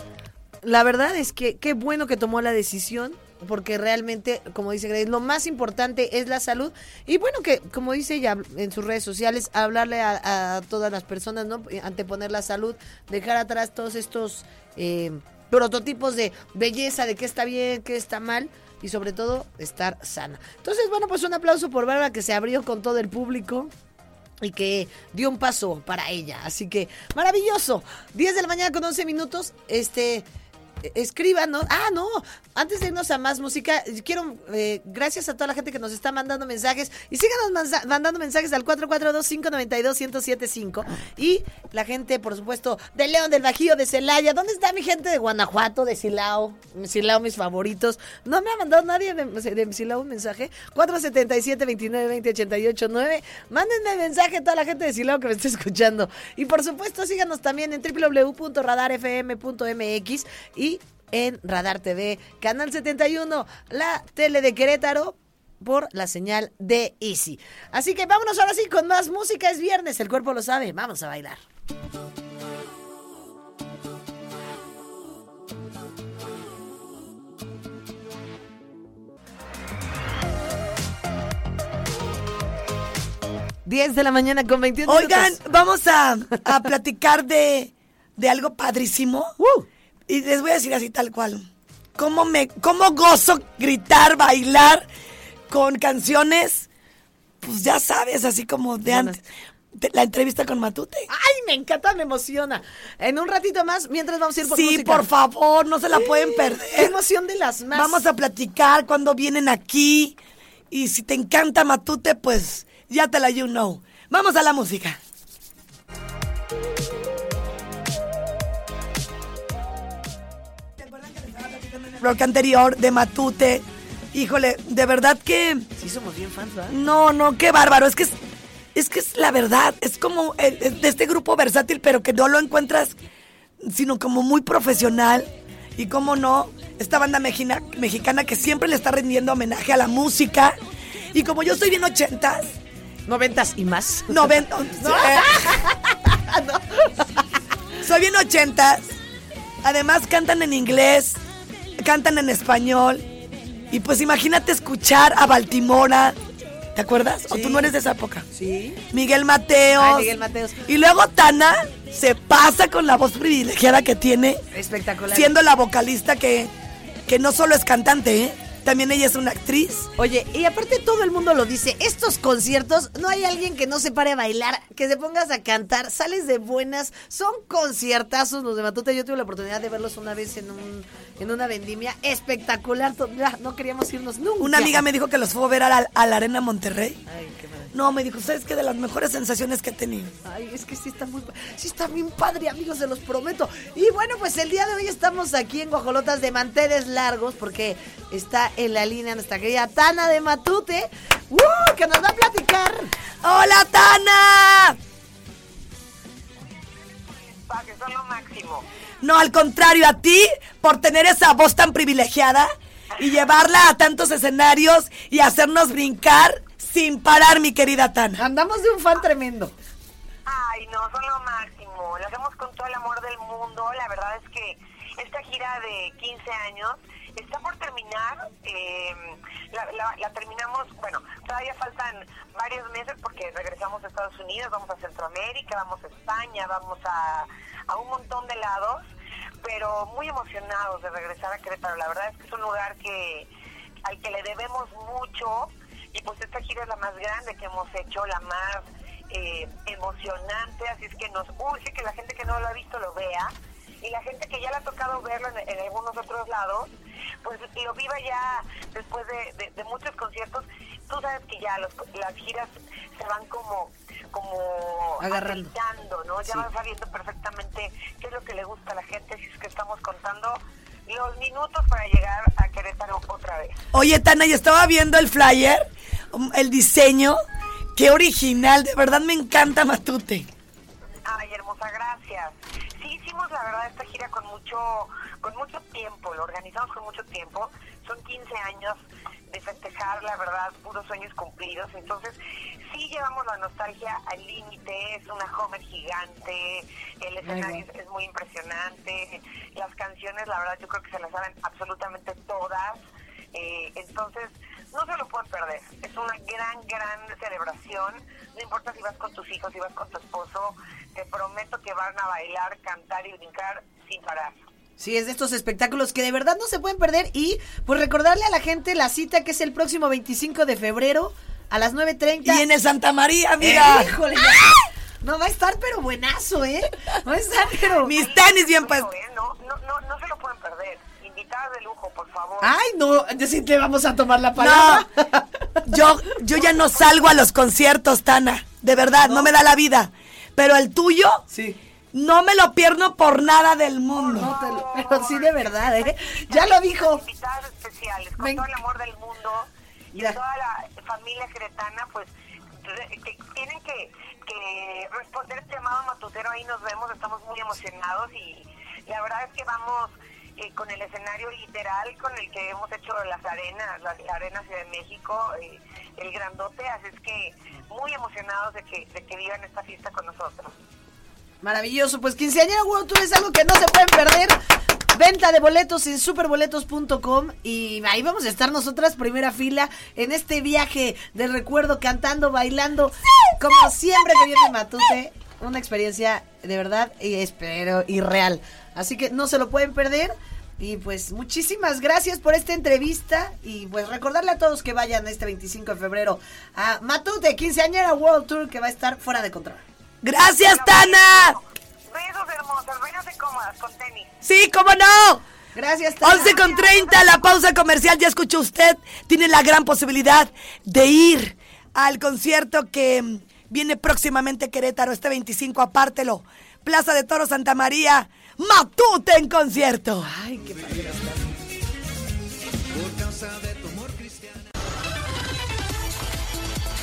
la verdad es que qué bueno que tomó la decisión, porque realmente, como dice Grace, lo más importante es la salud. Y bueno, que como dice ella en sus redes sociales, hablarle a, todas las personas, ¿no? Anteponer la salud, dejar atrás todos estos eh, prototipos de belleza, de qué está bien, qué está mal. Y sobre todo, estar sana. Entonces, bueno, pues un aplauso por Bárbara que se abrió con todo el público y que dio un paso para ella. Así que maravilloso. 10 de la mañana con 11 minutos. Este. Eh, Escriban, ¿no? Ah, no. Antes de irnos a más música, quiero, eh, gracias a toda la gente que nos está mandando mensajes y síganos mandando mensajes al 442-592-1075. Y la gente, por supuesto, de León, del Bajío, de Celaya. ¿Dónde está mi gente de Guanajuato, de Silao? Silao, mis favoritos. No me ha mandado nadie de, de Silao un mensaje. 477-2920-889. Mándenme mensaje a toda la gente de Silao que me está escuchando. Y por supuesto, síganos también en www.radarfm.mx y en Radar TV, Canal 71, la tele de Querétaro por la señal de Easy. Así que vámonos ahora sí con más música. Es viernes, el cuerpo lo sabe. Vamos a bailar. Diez de la mañana con 21 Oigan, minutos. vamos a, a platicar de, de algo padrísimo. ¡Uh! Y les voy a decir así tal cual. ¿Cómo, me, cómo gozo gritar, bailar con canciones? Pues ya sabes, así como de antes. La entrevista con Matute. ¡Ay, me encanta, me emociona! En un ratito más, mientras vamos a ir por Sí, música. por favor, no se la pueden ¡Qué perder. emoción de las más! Vamos a platicar cuando vienen aquí. Y si te encanta Matute, pues ya te la you know. Vamos a la música. Bloque anterior de Matute Híjole, de verdad que... Sí, somos bien fans, ¿verdad? No, no, qué bárbaro. Es que es, es que es la verdad. Es como el- de este grupo versátil, pero que no lo encuentras, sino como muy profesional. Y cómo no, esta banda mexina- mexicana que siempre le está rindiendo homenaje a la música. Y como yo soy bien ochentas, Noventas y más. noventa... Soy bien ochentas. Además cantan en inglés, cantan en español. Y pues imagínate escuchar a Baltimora. ¿Te acuerdas? ¿O tú no eres de esa época? Sí. Miguel Mateos. Ay, Miguel Mateos. Y luego Tana se pasa con la voz privilegiada que tiene, Espectacular. siendo la vocalista que, que no solo es cantante, ¿eh? También ella es una actriz. Oye, y aparte todo el mundo lo dice, estos conciertos, no hay alguien que no se pare a bailar, que se pongas a cantar, sales de buenas, son conciertazos los de Matute, yo tuve la oportunidad de verlos una vez en un en una vendimia espectacular, no queríamos irnos nunca. Una amiga me dijo que los fue a ver a la, a la Arena Monterrey. Ay, qué. No, me dijo, ¿sabes qué? De las mejores sensaciones que he tenido. Ay, es que sí está muy, sí está bien padre, amigos, se los prometo. Y bueno, pues el día de hoy estamos aquí en Guajolotas de Manteles Largos porque está en la línea nuestra querida Tana de Matute, ¡uh! que nos va a platicar. ¡Hola, Tana! Que son lo máximo. No, al contrario, a ti, por tener esa voz tan privilegiada y llevarla a tantos escenarios y hacernos brincar sin parar, mi querida Tana. Andamos de un fan tremendo. Ay, no, son lo máximo. Lo hacemos con todo el amor del mundo. La verdad es que esta gira de 15 años está por terminar. eh, la, la- la terminamos, bueno, todavía faltan varios meses porque regresamos a Estados Unidos, vamos a Centroamérica, vamos a España, vamos a, a un montón de lados, pero muy emocionados de regresar a Querétaro. La verdad es que es un lugar que al que le debemos mucho y pues esta gira es la más grande que hemos hecho, la más eh, emocionante, así es que nos urge que la gente que no lo ha visto lo vea y la gente que ya le ha tocado verlo en, en algunos otros lados, pues lo viva ya después de, de- de muchos conciertos. Tú sabes que ya los- las giras se van como como Agarrando. ¿no? Ya Sí. van sabiendo perfectamente qué es lo que le gusta a la gente, si es que estamos contando los minutos para llegar a Querétaro otra vez. Oye, Tana, y estaba viendo el flyer, el diseño. Qué original, de verdad me encanta Matute. Ay, hermosa, gracias. Sí, hicimos la verdad esta gira con mucho, con mucho tiempo, lo organizamos con mucho tiempo. Son 15 años de festejar, la verdad, puros sueños cumplidos. Entonces, sí llevamos la nostalgia al límite, es una Homer gigante, el escenario es, es muy impresionante, las canciones, la verdad, yo creo que se las saben absolutamente todas. Eh, entonces, no se lo pueden perder. Es una gran, gran celebración. No importa si vas con tus hijos, si vas con tu esposo, te prometo que van a bailar, cantar y brincar sin parar. Sí, es de estos espectáculos que de verdad no se pueden perder y pues recordarle a la gente la cita que es el próximo 25 de febrero a las 9.30. Y en el Santa María, mira. ¡Híjole! No, va a estar pero buenazo, ¿eh? Va a estar pero... Mis tenis bien puestos. ¿eh? no, no, no, no se lo pueden perder. Invitadas de lujo, por favor. Ay, no, yo sí te vamos a tomar la palabra. No, yo, yo ya no salgo a los conciertos, Tana. De verdad, no, me da la vida. Pero el tuyo, Sí. No me lo pierdo por nada del mundo. No te lo- pero sí de verdad, ¿eh? Ya lo dijo. Invitadas especiales, con Ven. todo el amor del mundo y Ya. toda la familia queretana, pues re- que tienen que, que responder el llamado matutero. Ahí nos vemos, estamos muy emocionados y la verdad es que vamos eh, con el escenario literal con el que hemos hecho las arenas, la, la Arena Ciudad de México, eh, el grandote, así es que muy emocionados de que, de que vivan esta fiesta con nosotros. Maravilloso, pues Quinceañera World Tour es algo que no se pueden perder. Venta de boletos en superboletos.com y ahí vamos a estar nosotras primera fila en este viaje de recuerdo cantando, bailando, como siempre que viene Matute, una experiencia de verdad y espero y real. Así que no se lo pueden perder. Y pues muchísimas gracias por esta entrevista y pues recordarle a todos que vayan este 25 de febrero a Matute, Quinceañera World Tour que va a estar fuera de control. Gracias, Tana. Besos hermosas, váyanse cómodas con tenis. Sí, cómo no. Gracias, Tana. 11 con 30, la pausa comercial, ya escuchó usted, tiene la gran posibilidad de ir al concierto que viene próximamente a Querétaro, este 25, apártelo. Plaza de Toro Santa María, Matute en concierto. Ay, qué padre.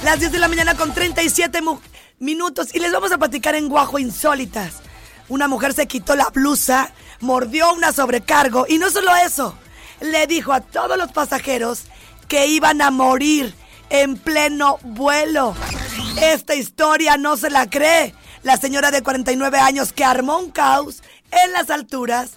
Las 10 de la mañana con 37 mu- minutos y les vamos a platicar en Guajo Insólitas. Una mujer se quitó la blusa, mordió una sobrecargo y no solo eso, le dijo a todos los pasajeros que iban a morir en pleno vuelo. Esta historia no se la cree. La señora de 49 años que armó un caos en las alturas,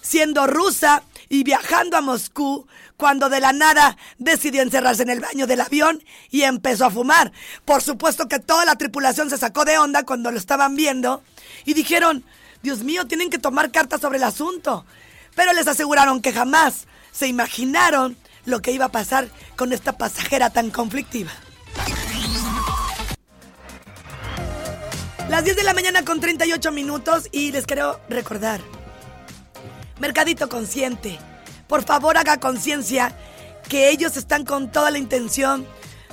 siendo rusa y viajando a Moscú, cuando de la nada decidió encerrarse en el baño del avión y empezó a fumar. Por supuesto que toda la tripulación se sacó de onda cuando lo estaban viendo y dijeron, Dios mío, tienen que tomar cartas sobre el asunto. Pero les aseguraron que jamás se imaginaron lo que iba a pasar con esta pasajera tan conflictiva. Las 10 de la mañana con 38 minutos y les quiero recordar. Mercadito Consciente, por favor haga conciencia que ellos están con toda la intención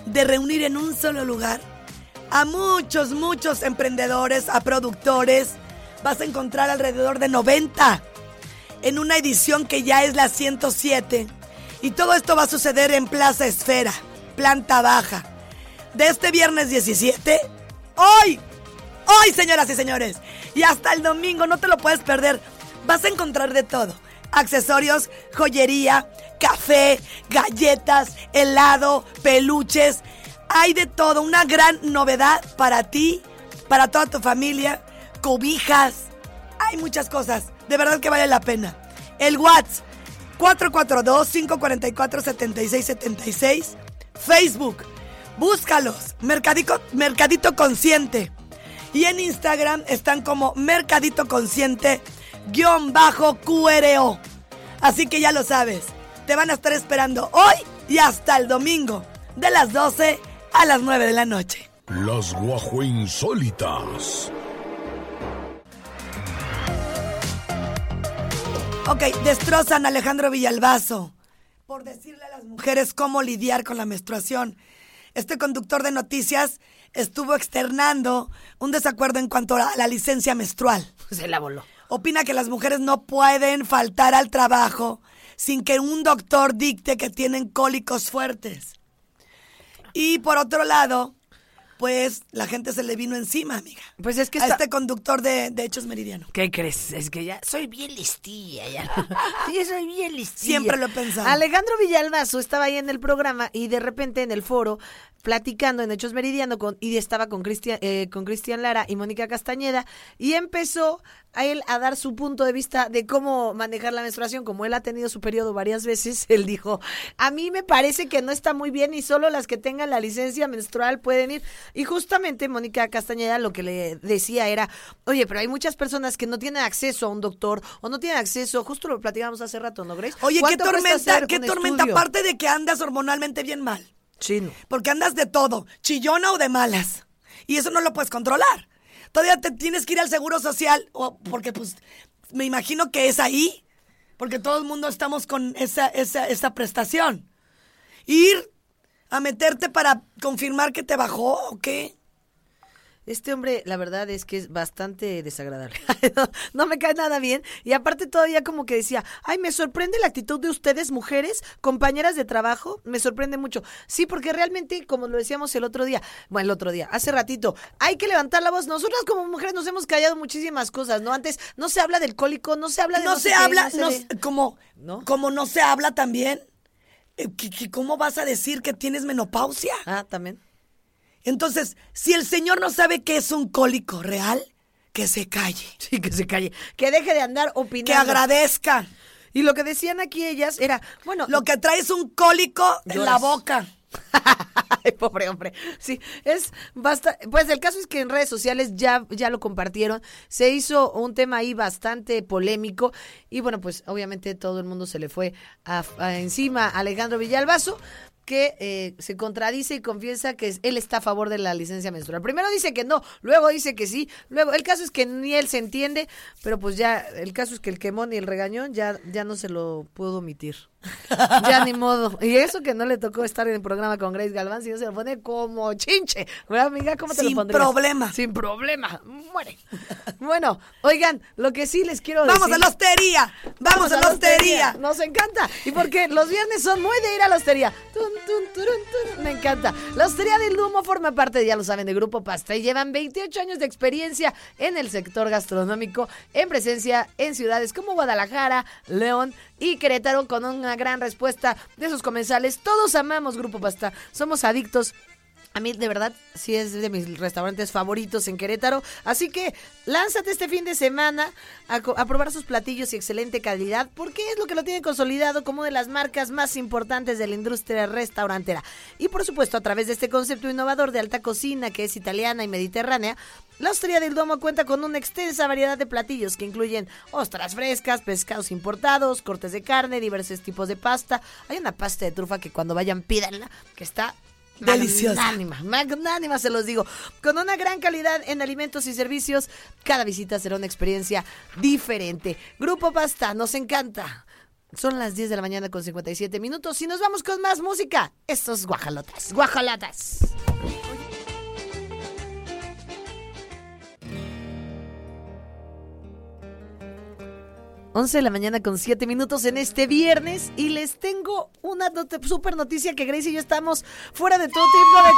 de reunir en un solo lugar a muchos, muchos emprendedores, a productores. Vas a encontrar alrededor de 90 en una edición que ya es la 107. Y todo esto va a suceder en Plaza Esfera, planta baja. De este viernes 17, hoy, hoy señoras y señores, y hasta el domingo, no te lo puedes perder. Vas a encontrar de todo. Accesorios, joyería, café, galletas, helado, peluches. Hay de todo, una gran novedad para ti, para toda tu familia, cobijas. Hay muchas cosas, de verdad que vale la pena. El WhatsApp 442-544-7676. Facebook, búscalos, Mercadito, Mercadito Consciente. Y en Instagram están como Mercadito Consciente QRO. Así que ya lo sabes, te van a estar esperando hoy y hasta el domingo, de las 12 a las 9 de la noche. Las guajo insólitas. Ok, destrozan a Alejandro Villalbazo por decirle a las mujeres cómo lidiar con la menstruación. Este conductor de noticias estuvo externando un desacuerdo en cuanto a la licencia menstrual. Se la voló. Opina que las mujeres no pueden faltar al trabajo sin que un doctor dicte que tienen cólicos fuertes. Y por otro lado, pues la gente se le vino encima, amiga. Pues es que a está- este conductor de, de Hechos Meridiano. ¿Qué crees? Es que ya soy bien listilla ya. Sí, soy bien listilla. Siempre lo he pensado. Alejandro Villalbazo estaba ahí en el programa y de repente en el foro platicando en Hechos Meridiano con, y estaba con Cristian eh, con Cristian Lara y Mónica Castañeda y empezó a él a dar su punto de vista de cómo manejar la menstruación, como él ha tenido su periodo varias veces, él dijo, a mí me parece que no está muy bien y solo las que tengan la licencia menstrual pueden ir. Y justamente Mónica Castañeda lo que le decía era, oye, pero hay muchas personas que no tienen acceso a un doctor o no tienen acceso, justo lo platicábamos hace rato, ¿no, Grace? Oye, qué ¿Cuánto cuesta tormenta, qué tormenta, estudio? aparte de que andas hormonalmente bien mal. Chino. Porque andas de todo, chillona o de malas. Y eso no lo puedes controlar. Todavía te tienes que ir al seguro social, o porque pues me imagino que es ahí. Porque todo el mundo estamos con esa, esa, esa prestación. Ir a meterte para confirmar que te bajó o qué. Este hombre, la verdad es que es bastante desagradable. no, no me cae nada bien. Y aparte todavía como que decía, ay, me sorprende la actitud de ustedes, mujeres, compañeras de trabajo. Me sorprende mucho. Sí, porque realmente, como lo decíamos el otro día, bueno, el otro día, hace ratito, hay que levantar la voz. Nosotras como mujeres nos hemos callado muchísimas cosas, ¿no? Antes no se habla del cólico, no se habla de... No, sé se habla, no de- como, ¿No? como no se habla también. Eh, ¿Cómo vas a decir que tienes menopausia? Ah, también. Entonces, si el señor no sabe que es un cólico real, que se calle, Sí, que se calle. Que deje de andar opinando. que agradezca. Y lo que decían aquí ellas era, bueno, Lo que trae es un cólico en la boca. Pobre hombre. Sí, es basta. Pues el caso es que en redes sociales ya, ya lo compartieron. Se hizo un tema ahí bastante polémico. Y bueno, pues obviamente todo el mundo se le fue a- encima a Alejandro Villalbazo que eh, se contradice y confiesa que él está a favor de la licencia menstrual. Primero dice que no, luego dice que sí, luego el caso es que ni él se entiende, pero pues ya el caso es que el quemón y el regañón ya, ya no se lo pudo omitir. Ya ni modo. Y eso que no le tocó estar en el programa con Grace Galván, si no se lo pone como chinche. ¿Verdad, amiga? ¿Cómo te Sin lo pondrías? problema. Sin problema. Muere. Bueno, oigan, lo que sí les quiero ¡Vamos decir... a la hostería! ¡Vamos a la hostería! Nos encanta. Y porque los viernes son muy de ir a la hostería. Tun, tun, turun. Me encanta. La hostería del Duomo forma parte, ya lo saben, de Grupo Pasta y llevan 28 años de experiencia en el sector gastronómico, en presencia en ciudades como Guadalajara, León y Querétaro, con una gran respuesta de sus comensales. Todos amamos Grupo Pasta. Somos adictos a mí, de verdad, sí es de mis restaurantes favoritos en Querétaro. Así que lánzate este fin de semana a, probar sus platillos y excelente calidad, porque es lo que lo tiene consolidado como de las marcas más importantes de la industria restaurantera. Y por supuesto, a través de este concepto innovador de alta cocina, que es italiana y mediterránea, la Hostería del Domo cuenta con una extensa variedad de platillos que incluyen ostras frescas, pescados importados, cortes de carne, diversos tipos de pasta. Hay una pasta de trufa que cuando vayan pídanla, que está Deliciosa. Magnánima, magnánima se los digo. Con una gran calidad en alimentos y servicios, cada visita será una experiencia diferente. Grupo Pasta, nos encanta. Son las 10 de la mañana con 57 minutos y nos vamos con más música. Estos guajalotas, guajalotas. 11 de la mañana con 7 minutos en este viernes y les tengo una not- super noticia que Grace y yo estamos fuera de todo tipo de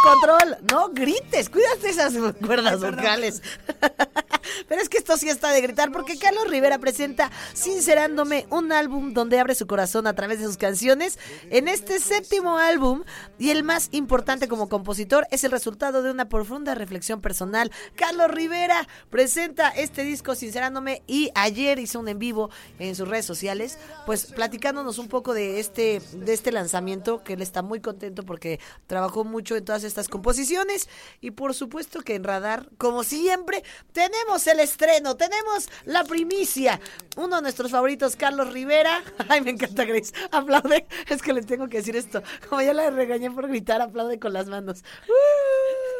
control. No grites, cuídate esas cuerdas vocales. Pero es que esto sí está de gritar porque Carlos Rivera presenta Sincerándome, un álbum donde abre su corazón a través de sus canciones. En este séptimo álbum y el más importante como compositor es el resultado de una profunda reflexión personal. Carlos Rivera presenta este disco Sincerándome y ayer hizo un en vivo en sus redes sociales, pues platicándonos un poco de este de este lanzamiento que él está muy contento porque trabajó mucho en todas estas composiciones y por supuesto que en Radar, como siempre, tenemos el estreno, tenemos la primicia. Uno de nuestros favoritos, Carlos Rivera. Ay, me encanta Grace. Aplaude. Es que le tengo que decir esto. Como ya la regañé por gritar, aplaude con las manos. Uh,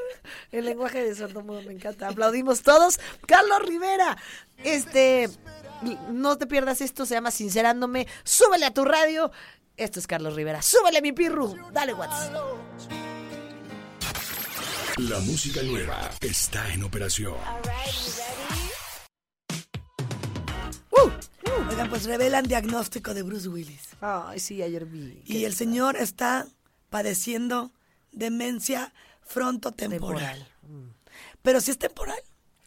el lenguaje de sordomudo me encanta. Aplaudimos todos. Carlos Rivera. Este, no te pierdas esto, se llama Sincerándome. Súbele a tu radio. Esto es Carlos Rivera. Súbele mi pirru. Dale, WhatsApp. La música nueva está en operación. Oigan, pues revelan diagnóstico de Bruce Willis. Ay, sí, ayer vi. Y el señor está padeciendo demencia frontotemporal. Temporal. Pero si es temporal.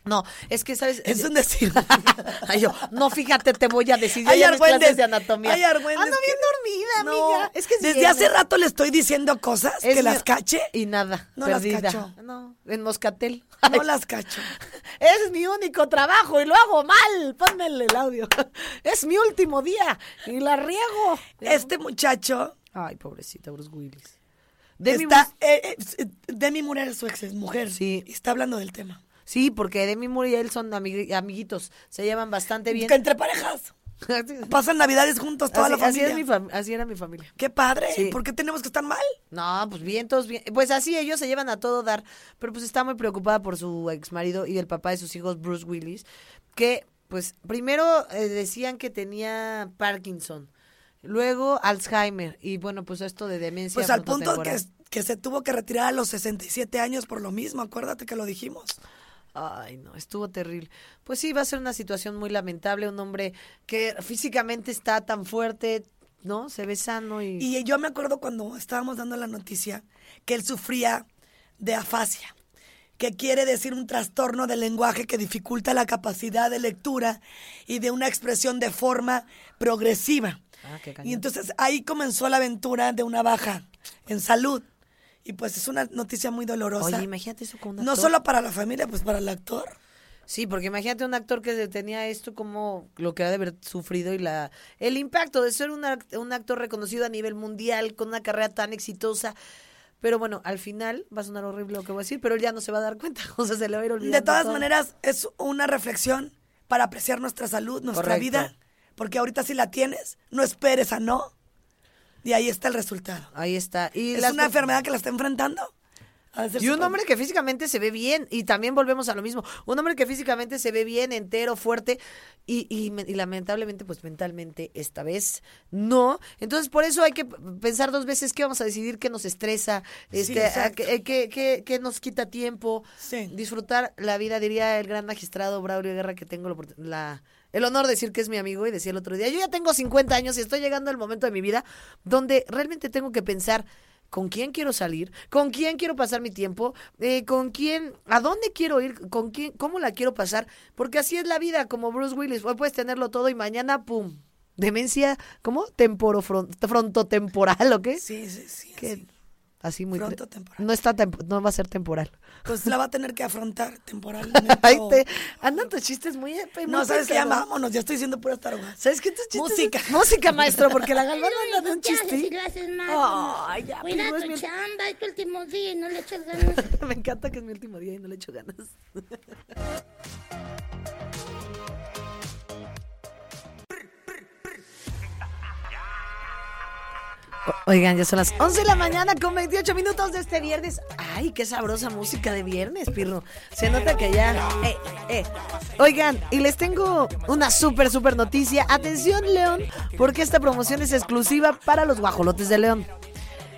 No, es que, ¿sabes? Es un decir. Ay, yo, no, fíjate, te voy a decir. Yo Ay, ya mis Argüendes, de anatomía. ay, Argüendes, Ando bien dormida, amiga. Es que es Desde hace rato le estoy diciendo cosas Es que las cache. Y nada, No las perdida. cacho. No, en Moscatel. No Ay, las cacho. Es mi único trabajo y lo hago mal. Ponme el audio. Es mi último día y la riego. Este muchacho Ay, pobrecita Bruce Willis. Demi está. Moore- eh, eh, Demi Moore era su ex mujer. Sí. Y está hablando del tema. Sí, porque Demi Moore y él son amigui- amiguitos. Se llevan bastante bien. Que entre parejas. Pasan navidades juntos toda así, la así familia. es mi fam- así era mi familia. Qué padre. Sí. ¿Por qué tenemos que estar mal? No, pues bien, todos bien. Pues así ellos se llevan a todo dar. Pero pues está muy preocupada por su ex marido y el papá de sus hijos, Bruce Willis. Que, pues, primero eh, decían que tenía Parkinson. Luego Alzheimer. Y bueno, pues esto de demencia. Pues al punto que, que se tuvo que retirar a los 67 años por lo mismo. Acuérdate que lo dijimos. Ay, no, estuvo terrible. Pues sí, va a ser una situación muy lamentable. Un hombre que físicamente está tan fuerte, ¿no? Se ve sano y. Y yo me acuerdo cuando estábamos dando la noticia que él sufría de afasia, que quiere decir un trastorno del lenguaje que dificulta la capacidad de lectura y de una expresión de forma progresiva. Ah, qué. Y entonces ahí comenzó la aventura de una baja en salud. Y pues es una noticia muy dolorosa. Oye, imagínate eso con un no solo para la familia, pues para el actor. Sí, porque imagínate un actor que tenía esto como lo que ha de haber sufrido y la el impacto de ser un, act- un actor reconocido a nivel mundial con una carrera tan exitosa. Pero bueno, al final va a sonar horrible lo que voy a decir, pero él ya no se va a dar cuenta, o sea, se le va a ir olvidando. De todas todo. maneras, es una reflexión para apreciar nuestra salud, nuestra Correcto. vida, porque ahorita si la tienes, no esperes a no. Y ahí está el resultado. Ahí está. Y es las una enfermedad que la está enfrentando Y un hombre que físicamente se ve bien, y también volvemos a lo mismo, un hombre que físicamente se ve bien, entero, fuerte, y, y, y lamentablemente, pues mentalmente esta vez no. Entonces, por eso hay que pensar dos veces qué vamos a decidir, qué nos estresa, este, exacto. qué, qué- qué- qué nos quita tiempo, Sí. disfrutar la vida, diría el gran magistrado Braulio Guerra, que tengo la- el honor de decir que es mi amigo, y decía el otro día, yo ya tengo 50 años y estoy llegando al momento de mi vida donde realmente tengo que pensar con quién quiero salir, con quién quiero pasar mi tiempo, eh, con quién, a dónde quiero ir, con quién, cómo la quiero pasar, porque así es la vida, como Bruce Willis, hoy puedes tenerlo todo y mañana, pum, demencia, ¿cómo? Temporo, fron- frontotemporal, ¿o qué? Sí, sí, sí. Que- así. Así muy... tre- Frontotemporal. No, está no va a ser temporal. Pues la va a tener que afrontar temporalmente. Te, andan tus chistes muy... No, ¿sabes qué? Vámonos, ya estoy diciendo puras tarugas. ¿Sabes qué? Tus chistes? Música. Música, maestro, porque la galvana anda de un chiste. mal. Ay, ya, Cuida tu mi- chamba, es tu último día y no le echas ganas. Me encanta que es mi último día y no le echo ganas. Oigan, ya son las 11 de la mañana con 28 minutos de este viernes. Ay, qué sabrosa música de viernes, Pirro. Se nota que ya... eh, eh. Oigan, y les tengo una súper, súper noticia. Atención, León, porque esta promoción es exclusiva para los guajolotes de León.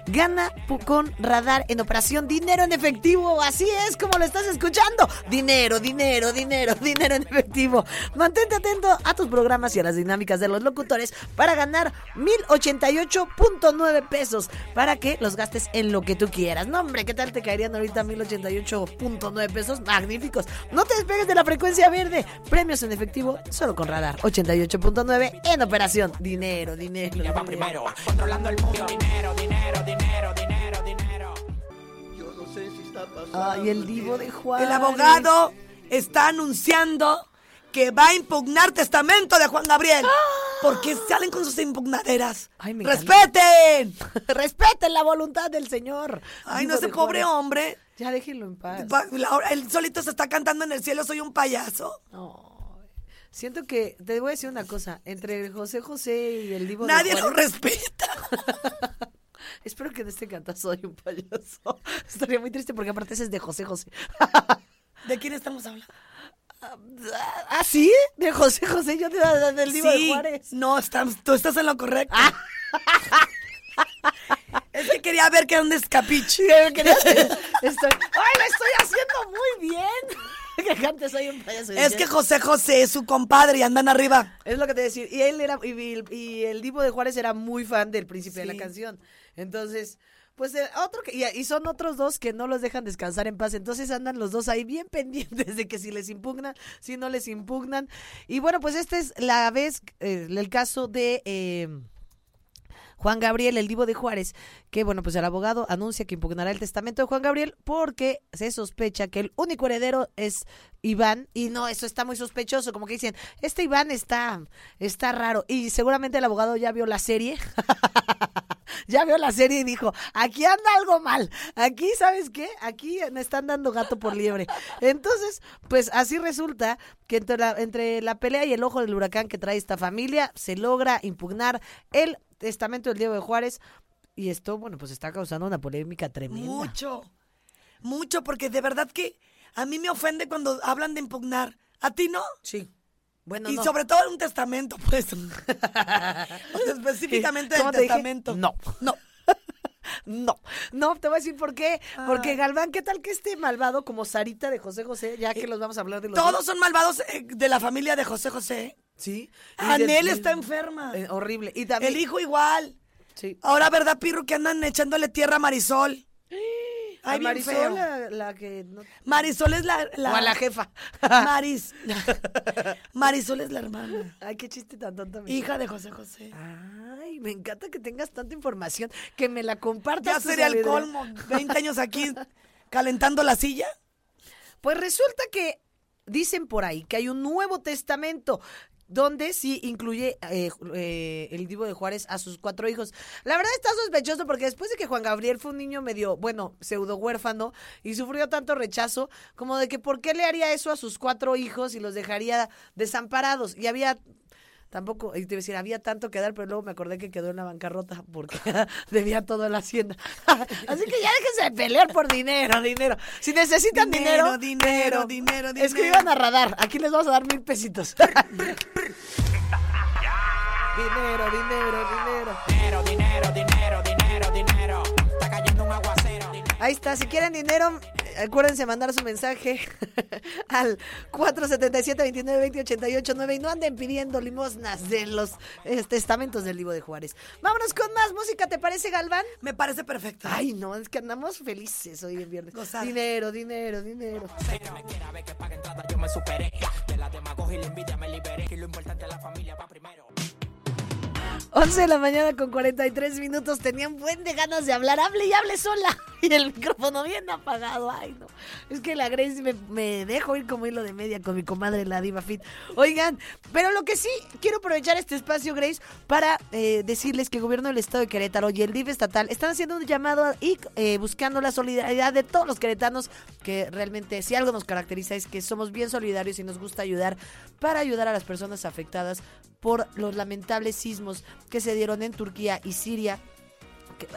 Gana con radar en operación dinero en efectivo. Así es como lo estás escuchando. Dinero, dinero, dinero, dinero en efectivo. Mantente atento a tus programas y a las dinámicas de los locutores para ganar 1088.9 pesos para que los gastes en lo que tú quieras. No, hombre, ¿qué tal te caerían ahorita 1088.9 pesos? Magníficos. No te despegues de la frecuencia verde. Premios en efectivo solo con radar 88.9 en operación. Dinero, dinero. dinero. Ay, el divo de Juárez. El abogado está anunciando que va a impugnar testamento de Juan Gabriel. ¿Por qué salen con sus impugnaderas? Ay, me ¡Respeten! Respeten la voluntad del señor. Ay, Divo no, ese pobre hombre. Ya déjenlo en paz. Él solito se está cantando en el cielo, soy un payaso. Ay, Siento que, te voy a decir una cosa, entre José José y el divo Nadie de lo Juárez, respeta. Espero que en este canta soy un payaso. Estaría muy triste porque aparte ese es de José José. ¿De quién estamos hablando? ¿Ah, sí? De José José, yo te del divo de Sí, Juárez. no, estás- tú estás en lo correcto. Ah. es que quería ver que dónde es capiche. Sí, yo quería- Estoy, ¡Ay, lo estoy haciendo muy bien! Soy un payaso. Es que José José es su compadre y andan arriba. Es lo que te decir. Y él era, y, y- y el Divo de Juárez era muy fan del príncipe de Sí. la canción. Entonces, pues eh, otro que, y, son otros dos que no los dejan descansar en paz. Entonces andan los dos ahí bien pendientes de que si les impugnan, si no les impugnan. Y bueno, pues esta es la vez, eh, el caso de eh, Juan Gabriel, el divo de Juárez, que bueno, pues el abogado anuncia que impugnará el testamento de Juan Gabriel porque se sospecha que el único heredero es Iván y no, eso está muy sospechoso, como que dicen, este Iván está, está raro y seguramente el abogado ya vio la serie. ya vio la serie y dijo, aquí anda algo mal, aquí, ¿sabes qué? Aquí me están dando gato por liebre. Entonces, pues así resulta que entre la, entre la pelea y el ojo del huracán que trae esta familia, se logra impugnar el testamento del Diego de Juárez y esto, bueno, pues está causando una polémica tremenda. Mucho. Mucho, porque de verdad que a mí me ofende cuando hablan de impugnar. ¿A ti no? Sí. Bueno, y no. sobre todo un testamento, pues. o sea, específicamente del ¿Cómo te dije? testamento. No. No. No, no, te voy a decir por qué. Porque Ay. Galván, ¿qué tal que este malvado como Sarita de José José, ya que los vamos a hablar de los Todos dos? son malvados eh, de la familia de José José. Sí. Anel está enferma. Eh, horrible. Y también. El hijo igual. Sí. Ahora, ¿verdad, Pirro, que andan echándole tierra a Marisol? Ay, bien Marisol, feo. la, la que. no- Marisol es la... la- O a la jefa. Maris. Marisol es la hermana. Ay, qué chiste tan tonto. Hija de José José. Ay, me encanta que tengas tanta información, que me la compartas. Ya sería el colmo. 20 años aquí calentando la silla. Pues resulta que dicen por ahí que hay un nuevo testamento donde sí incluye eh, eh, el divo de Juárez a sus cuatro hijos. La verdad está sospechoso porque después de que Juan Gabriel fue un niño medio, bueno, pseudo huérfano y sufrió tanto rechazo, como de que por qué le haría eso a sus cuatro hijos y los dejaría desamparados. Y había tampoco, y te iba a decir, había tanto que dar, pero luego me acordé que quedó en la bancarrota porque debía todo a la hacienda. Así que ya déjense de pelear por dinero, dinero. Si necesitan dinero, Dinero, dinero, dinero, dinero. escriban a radar. Aquí les vamos a dar mil pesitos. dinero, dinero, dinero. Dinero, dinero, dinero, dinero, dinero. Está cayendo un aguacero. Ahí está, si quieren dinero, eh, acuérdense mandar su mensaje al 477-29-20-88-9 y no anden pidiendo limosnas de los eh, testamentos del Divo de Juárez. Vámonos con más música, ¿te parece, Galván? Me parece perfecto. Ay, no, es que andamos felices hoy en viernes. Dinero, dinero, dinero. Que me quiera ver que pague entrada, yo me superé. De la demagogia y la envidia me liberé. Y lo importante es la familia va primero. 11 de la mañana con 43 minutos. Tenían buen de ganas de hablar. Hable y hable sola. Y el micrófono bien apagado. Ay, no. Es que la Grace me, me dejo ir como hilo de media con mi comadre, la Diva Fit. Oigan, pero lo que sí, quiero aprovechar este espacio, Grace, para eh, decirles que el gobierno del estado de Querétaro y el DIF estatal están haciendo un llamado y eh, buscando la solidaridad de todos los queretanos, que realmente, si algo nos caracteriza, es que somos bien solidarios y nos gusta ayudar para ayudar a las personas afectadas por los lamentables sismos que se dieron en Turquía y Siria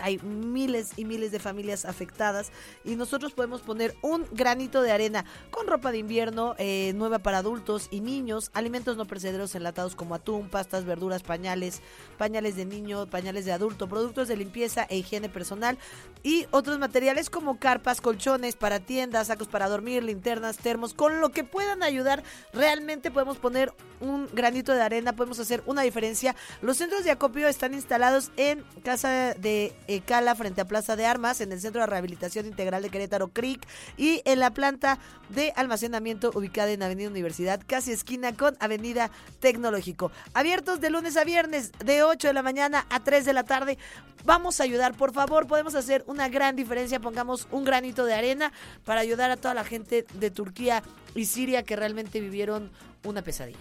hay miles y miles de familias afectadas y nosotros podemos poner un granito de arena con ropa de invierno eh, nueva para adultos y niños, alimentos no perecederos enlatados como atún, pastas, verduras, pañales, pañales de niño, pañales de adulto, productos de limpieza e higiene personal y otros materiales como carpas, colchones para tiendas, sacos para dormir, linternas, termos, con lo que puedan ayudar, realmente podemos poner un granito de arena, podemos hacer una diferencia. Los centros de acopio están instalados en Casa de eh, Cala frente a Plaza de Armas, en el Centro de Rehabilitación Integral de Querétaro Creek y en la planta de almacenamiento ubicada en Avenida Universidad, casi esquina con Avenida Tecnológico. Abiertos de lunes a viernes de 8 de la mañana a 3 de la tarde. Vamos a ayudar, por favor, podemos hacer una gran diferencia, pongamos un granito de arena para ayudar a toda la gente de Turquía y Siria que realmente vivieron una pesadilla.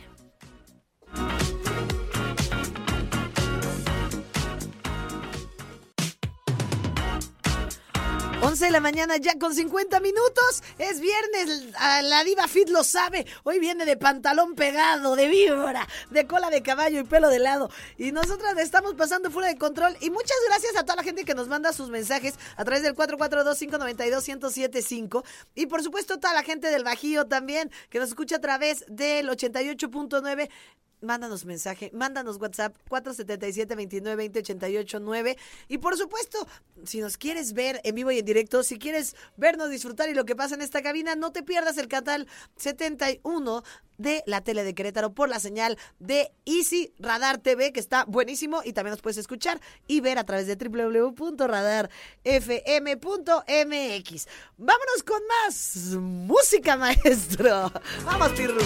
11 de la mañana ya con 50 minutos. Es viernes, la diva Fit lo sabe. Hoy viene de pantalón pegado, de víbora, de cola de caballo y pelo de lado. Y nosotras estamos pasando fuera de control. Y muchas gracias a toda la gente que nos manda sus mensajes a través del 442-592-1075. Y por supuesto toda la gente del Bajío también que nos escucha a través del 88.9 mándanos mensaje, mándanos WhatsApp 477-2920-889. Y por supuesto, si nos quieres ver en vivo y en directo, si quieres vernos disfrutar y lo que pasa en esta cabina, no te pierdas el canal 71 de la tele de Querétaro por la señal de Easy Radar TV, que está buenísimo y también nos puedes escuchar y ver a través de www.radarfm.mx. Vámonos con más música, maestro. Vamos, Pirru.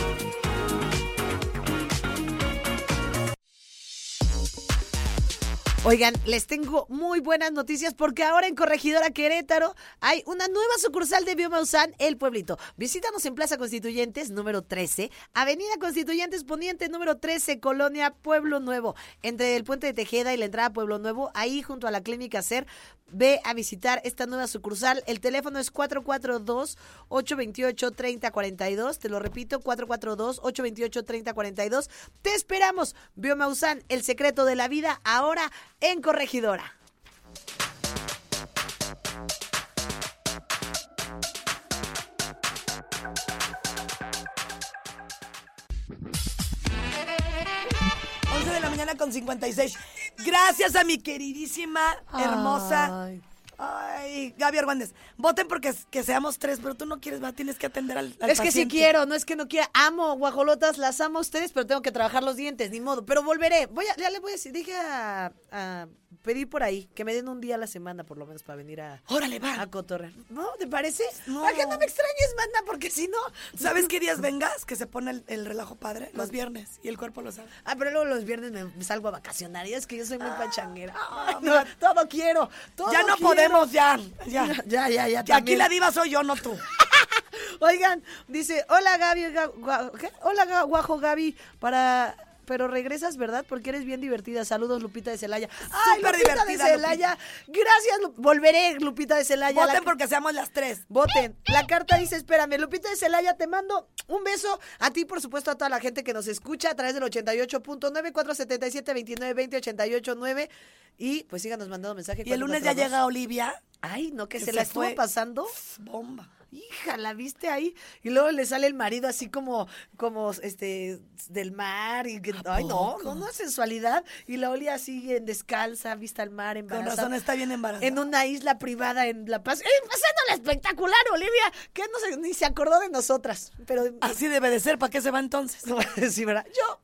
Oigan, les tengo muy buenas noticias porque ahora en Corregidora Querétaro hay una nueva sucursal de Biomausan, El Pueblito. Visítanos en Plaza Constituyentes, número 13, Avenida Constituyentes Poniente, número 13, Colonia Pueblo Nuevo. Entre el Puente de Tejeda y la entrada a Pueblo Nuevo, ahí junto a la Clínica CER, ve a visitar esta nueva sucursal. El teléfono es 442-828-3042. Te lo repito, 442-828-3042. Te esperamos. Biomausan, el secreto de la vida, ahora en Corregidora. De la mañana con 56. Gracias a mi queridísima, hermosa. Ay, Gaby Argüendes. Voten porque que seamos tres, pero tú no quieres, va, tienes que atender al, al Es que sí quiero, no es que no quiera. Amo guajolotas, las amo a ustedes, pero tengo que trabajar los dientes, ni modo. Pero volveré. Voy a, ya le voy a decir, dije a, a pedir por ahí que me den un día a la semana, por lo menos, para venir a, Órale, va. a cotorrear. ¿No? ¿Te parece? No. ¿A que no me extrañes, manda? Porque si no. ¿Sabes qué días vengas? Que se pone el, el relajo padre. Los viernes. Y el cuerpo lo sabe. Ah, pero luego los viernes me, me salgo a vacacionar. Y es que yo soy muy pachanguera. Ay, no, todo quiero. todo ya no quiero. Podemos, ya. Ya. Ya, ya, ya. Ya, Aquí la diva soy yo, no tú. Oigan, dice, hola Gaby, Ga- Gua- ¿qué? Hola Guajo Gaby, para pero regresas, ¿verdad? Porque eres bien divertida. Saludos, Lupita de Celaya. ¡Ay, Súper Lupita divertida, de Celaya! Gracias, Lu- volveré, Lupita de Celaya. Voten La- porque seamos las tres. Voten. La carta dice, espérame, Lupita de Celaya, te mando un beso a ti, por supuesto, a toda la gente que nos escucha a través del 88.9, 477, 29, 20, 889. Y pues síganos mandando mensaje. Y el lunes ya llega. Olivia. Ay, no, que, que se se la estuvo fue. pasando. Bomba. Hija, ¿la viste ahí? Y luego le sale el marido así como, como, este, del mar y que, ay, no, no, no, sensualidad. Y la Oli así en descalza, vista al mar, Con embarazada. razón está bien embarazada. En una isla privada en La Paz. ¡Eh, pasándola espectacular, Olivia! Que no se, ni se acordó de nosotras. Pero Así debe de ser. ¿Para qué se va entonces? sí, ¿verdad? Yo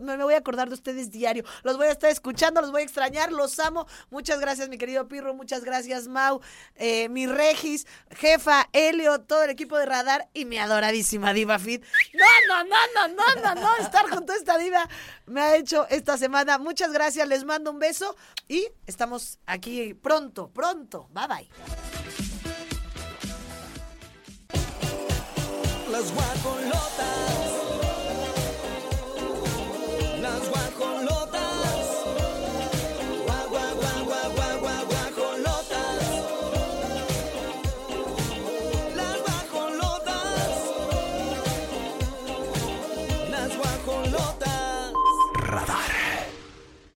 me voy a acordar de ustedes diario. Los voy a estar escuchando, los voy a extrañar, los amo. Muchas gracias, mi querido Pirro. Muchas gracias, Mau, eh, mi Regis, jefa, Helio, todo el equipo de Radar y mi adoradísima Diva Fit. No, no, no, no, no, no, no. Estar junto a esta diva me ha hecho esta semana. Muchas gracias, les mando un beso y estamos aquí pronto, pronto. Bye bye. Las guacolotas.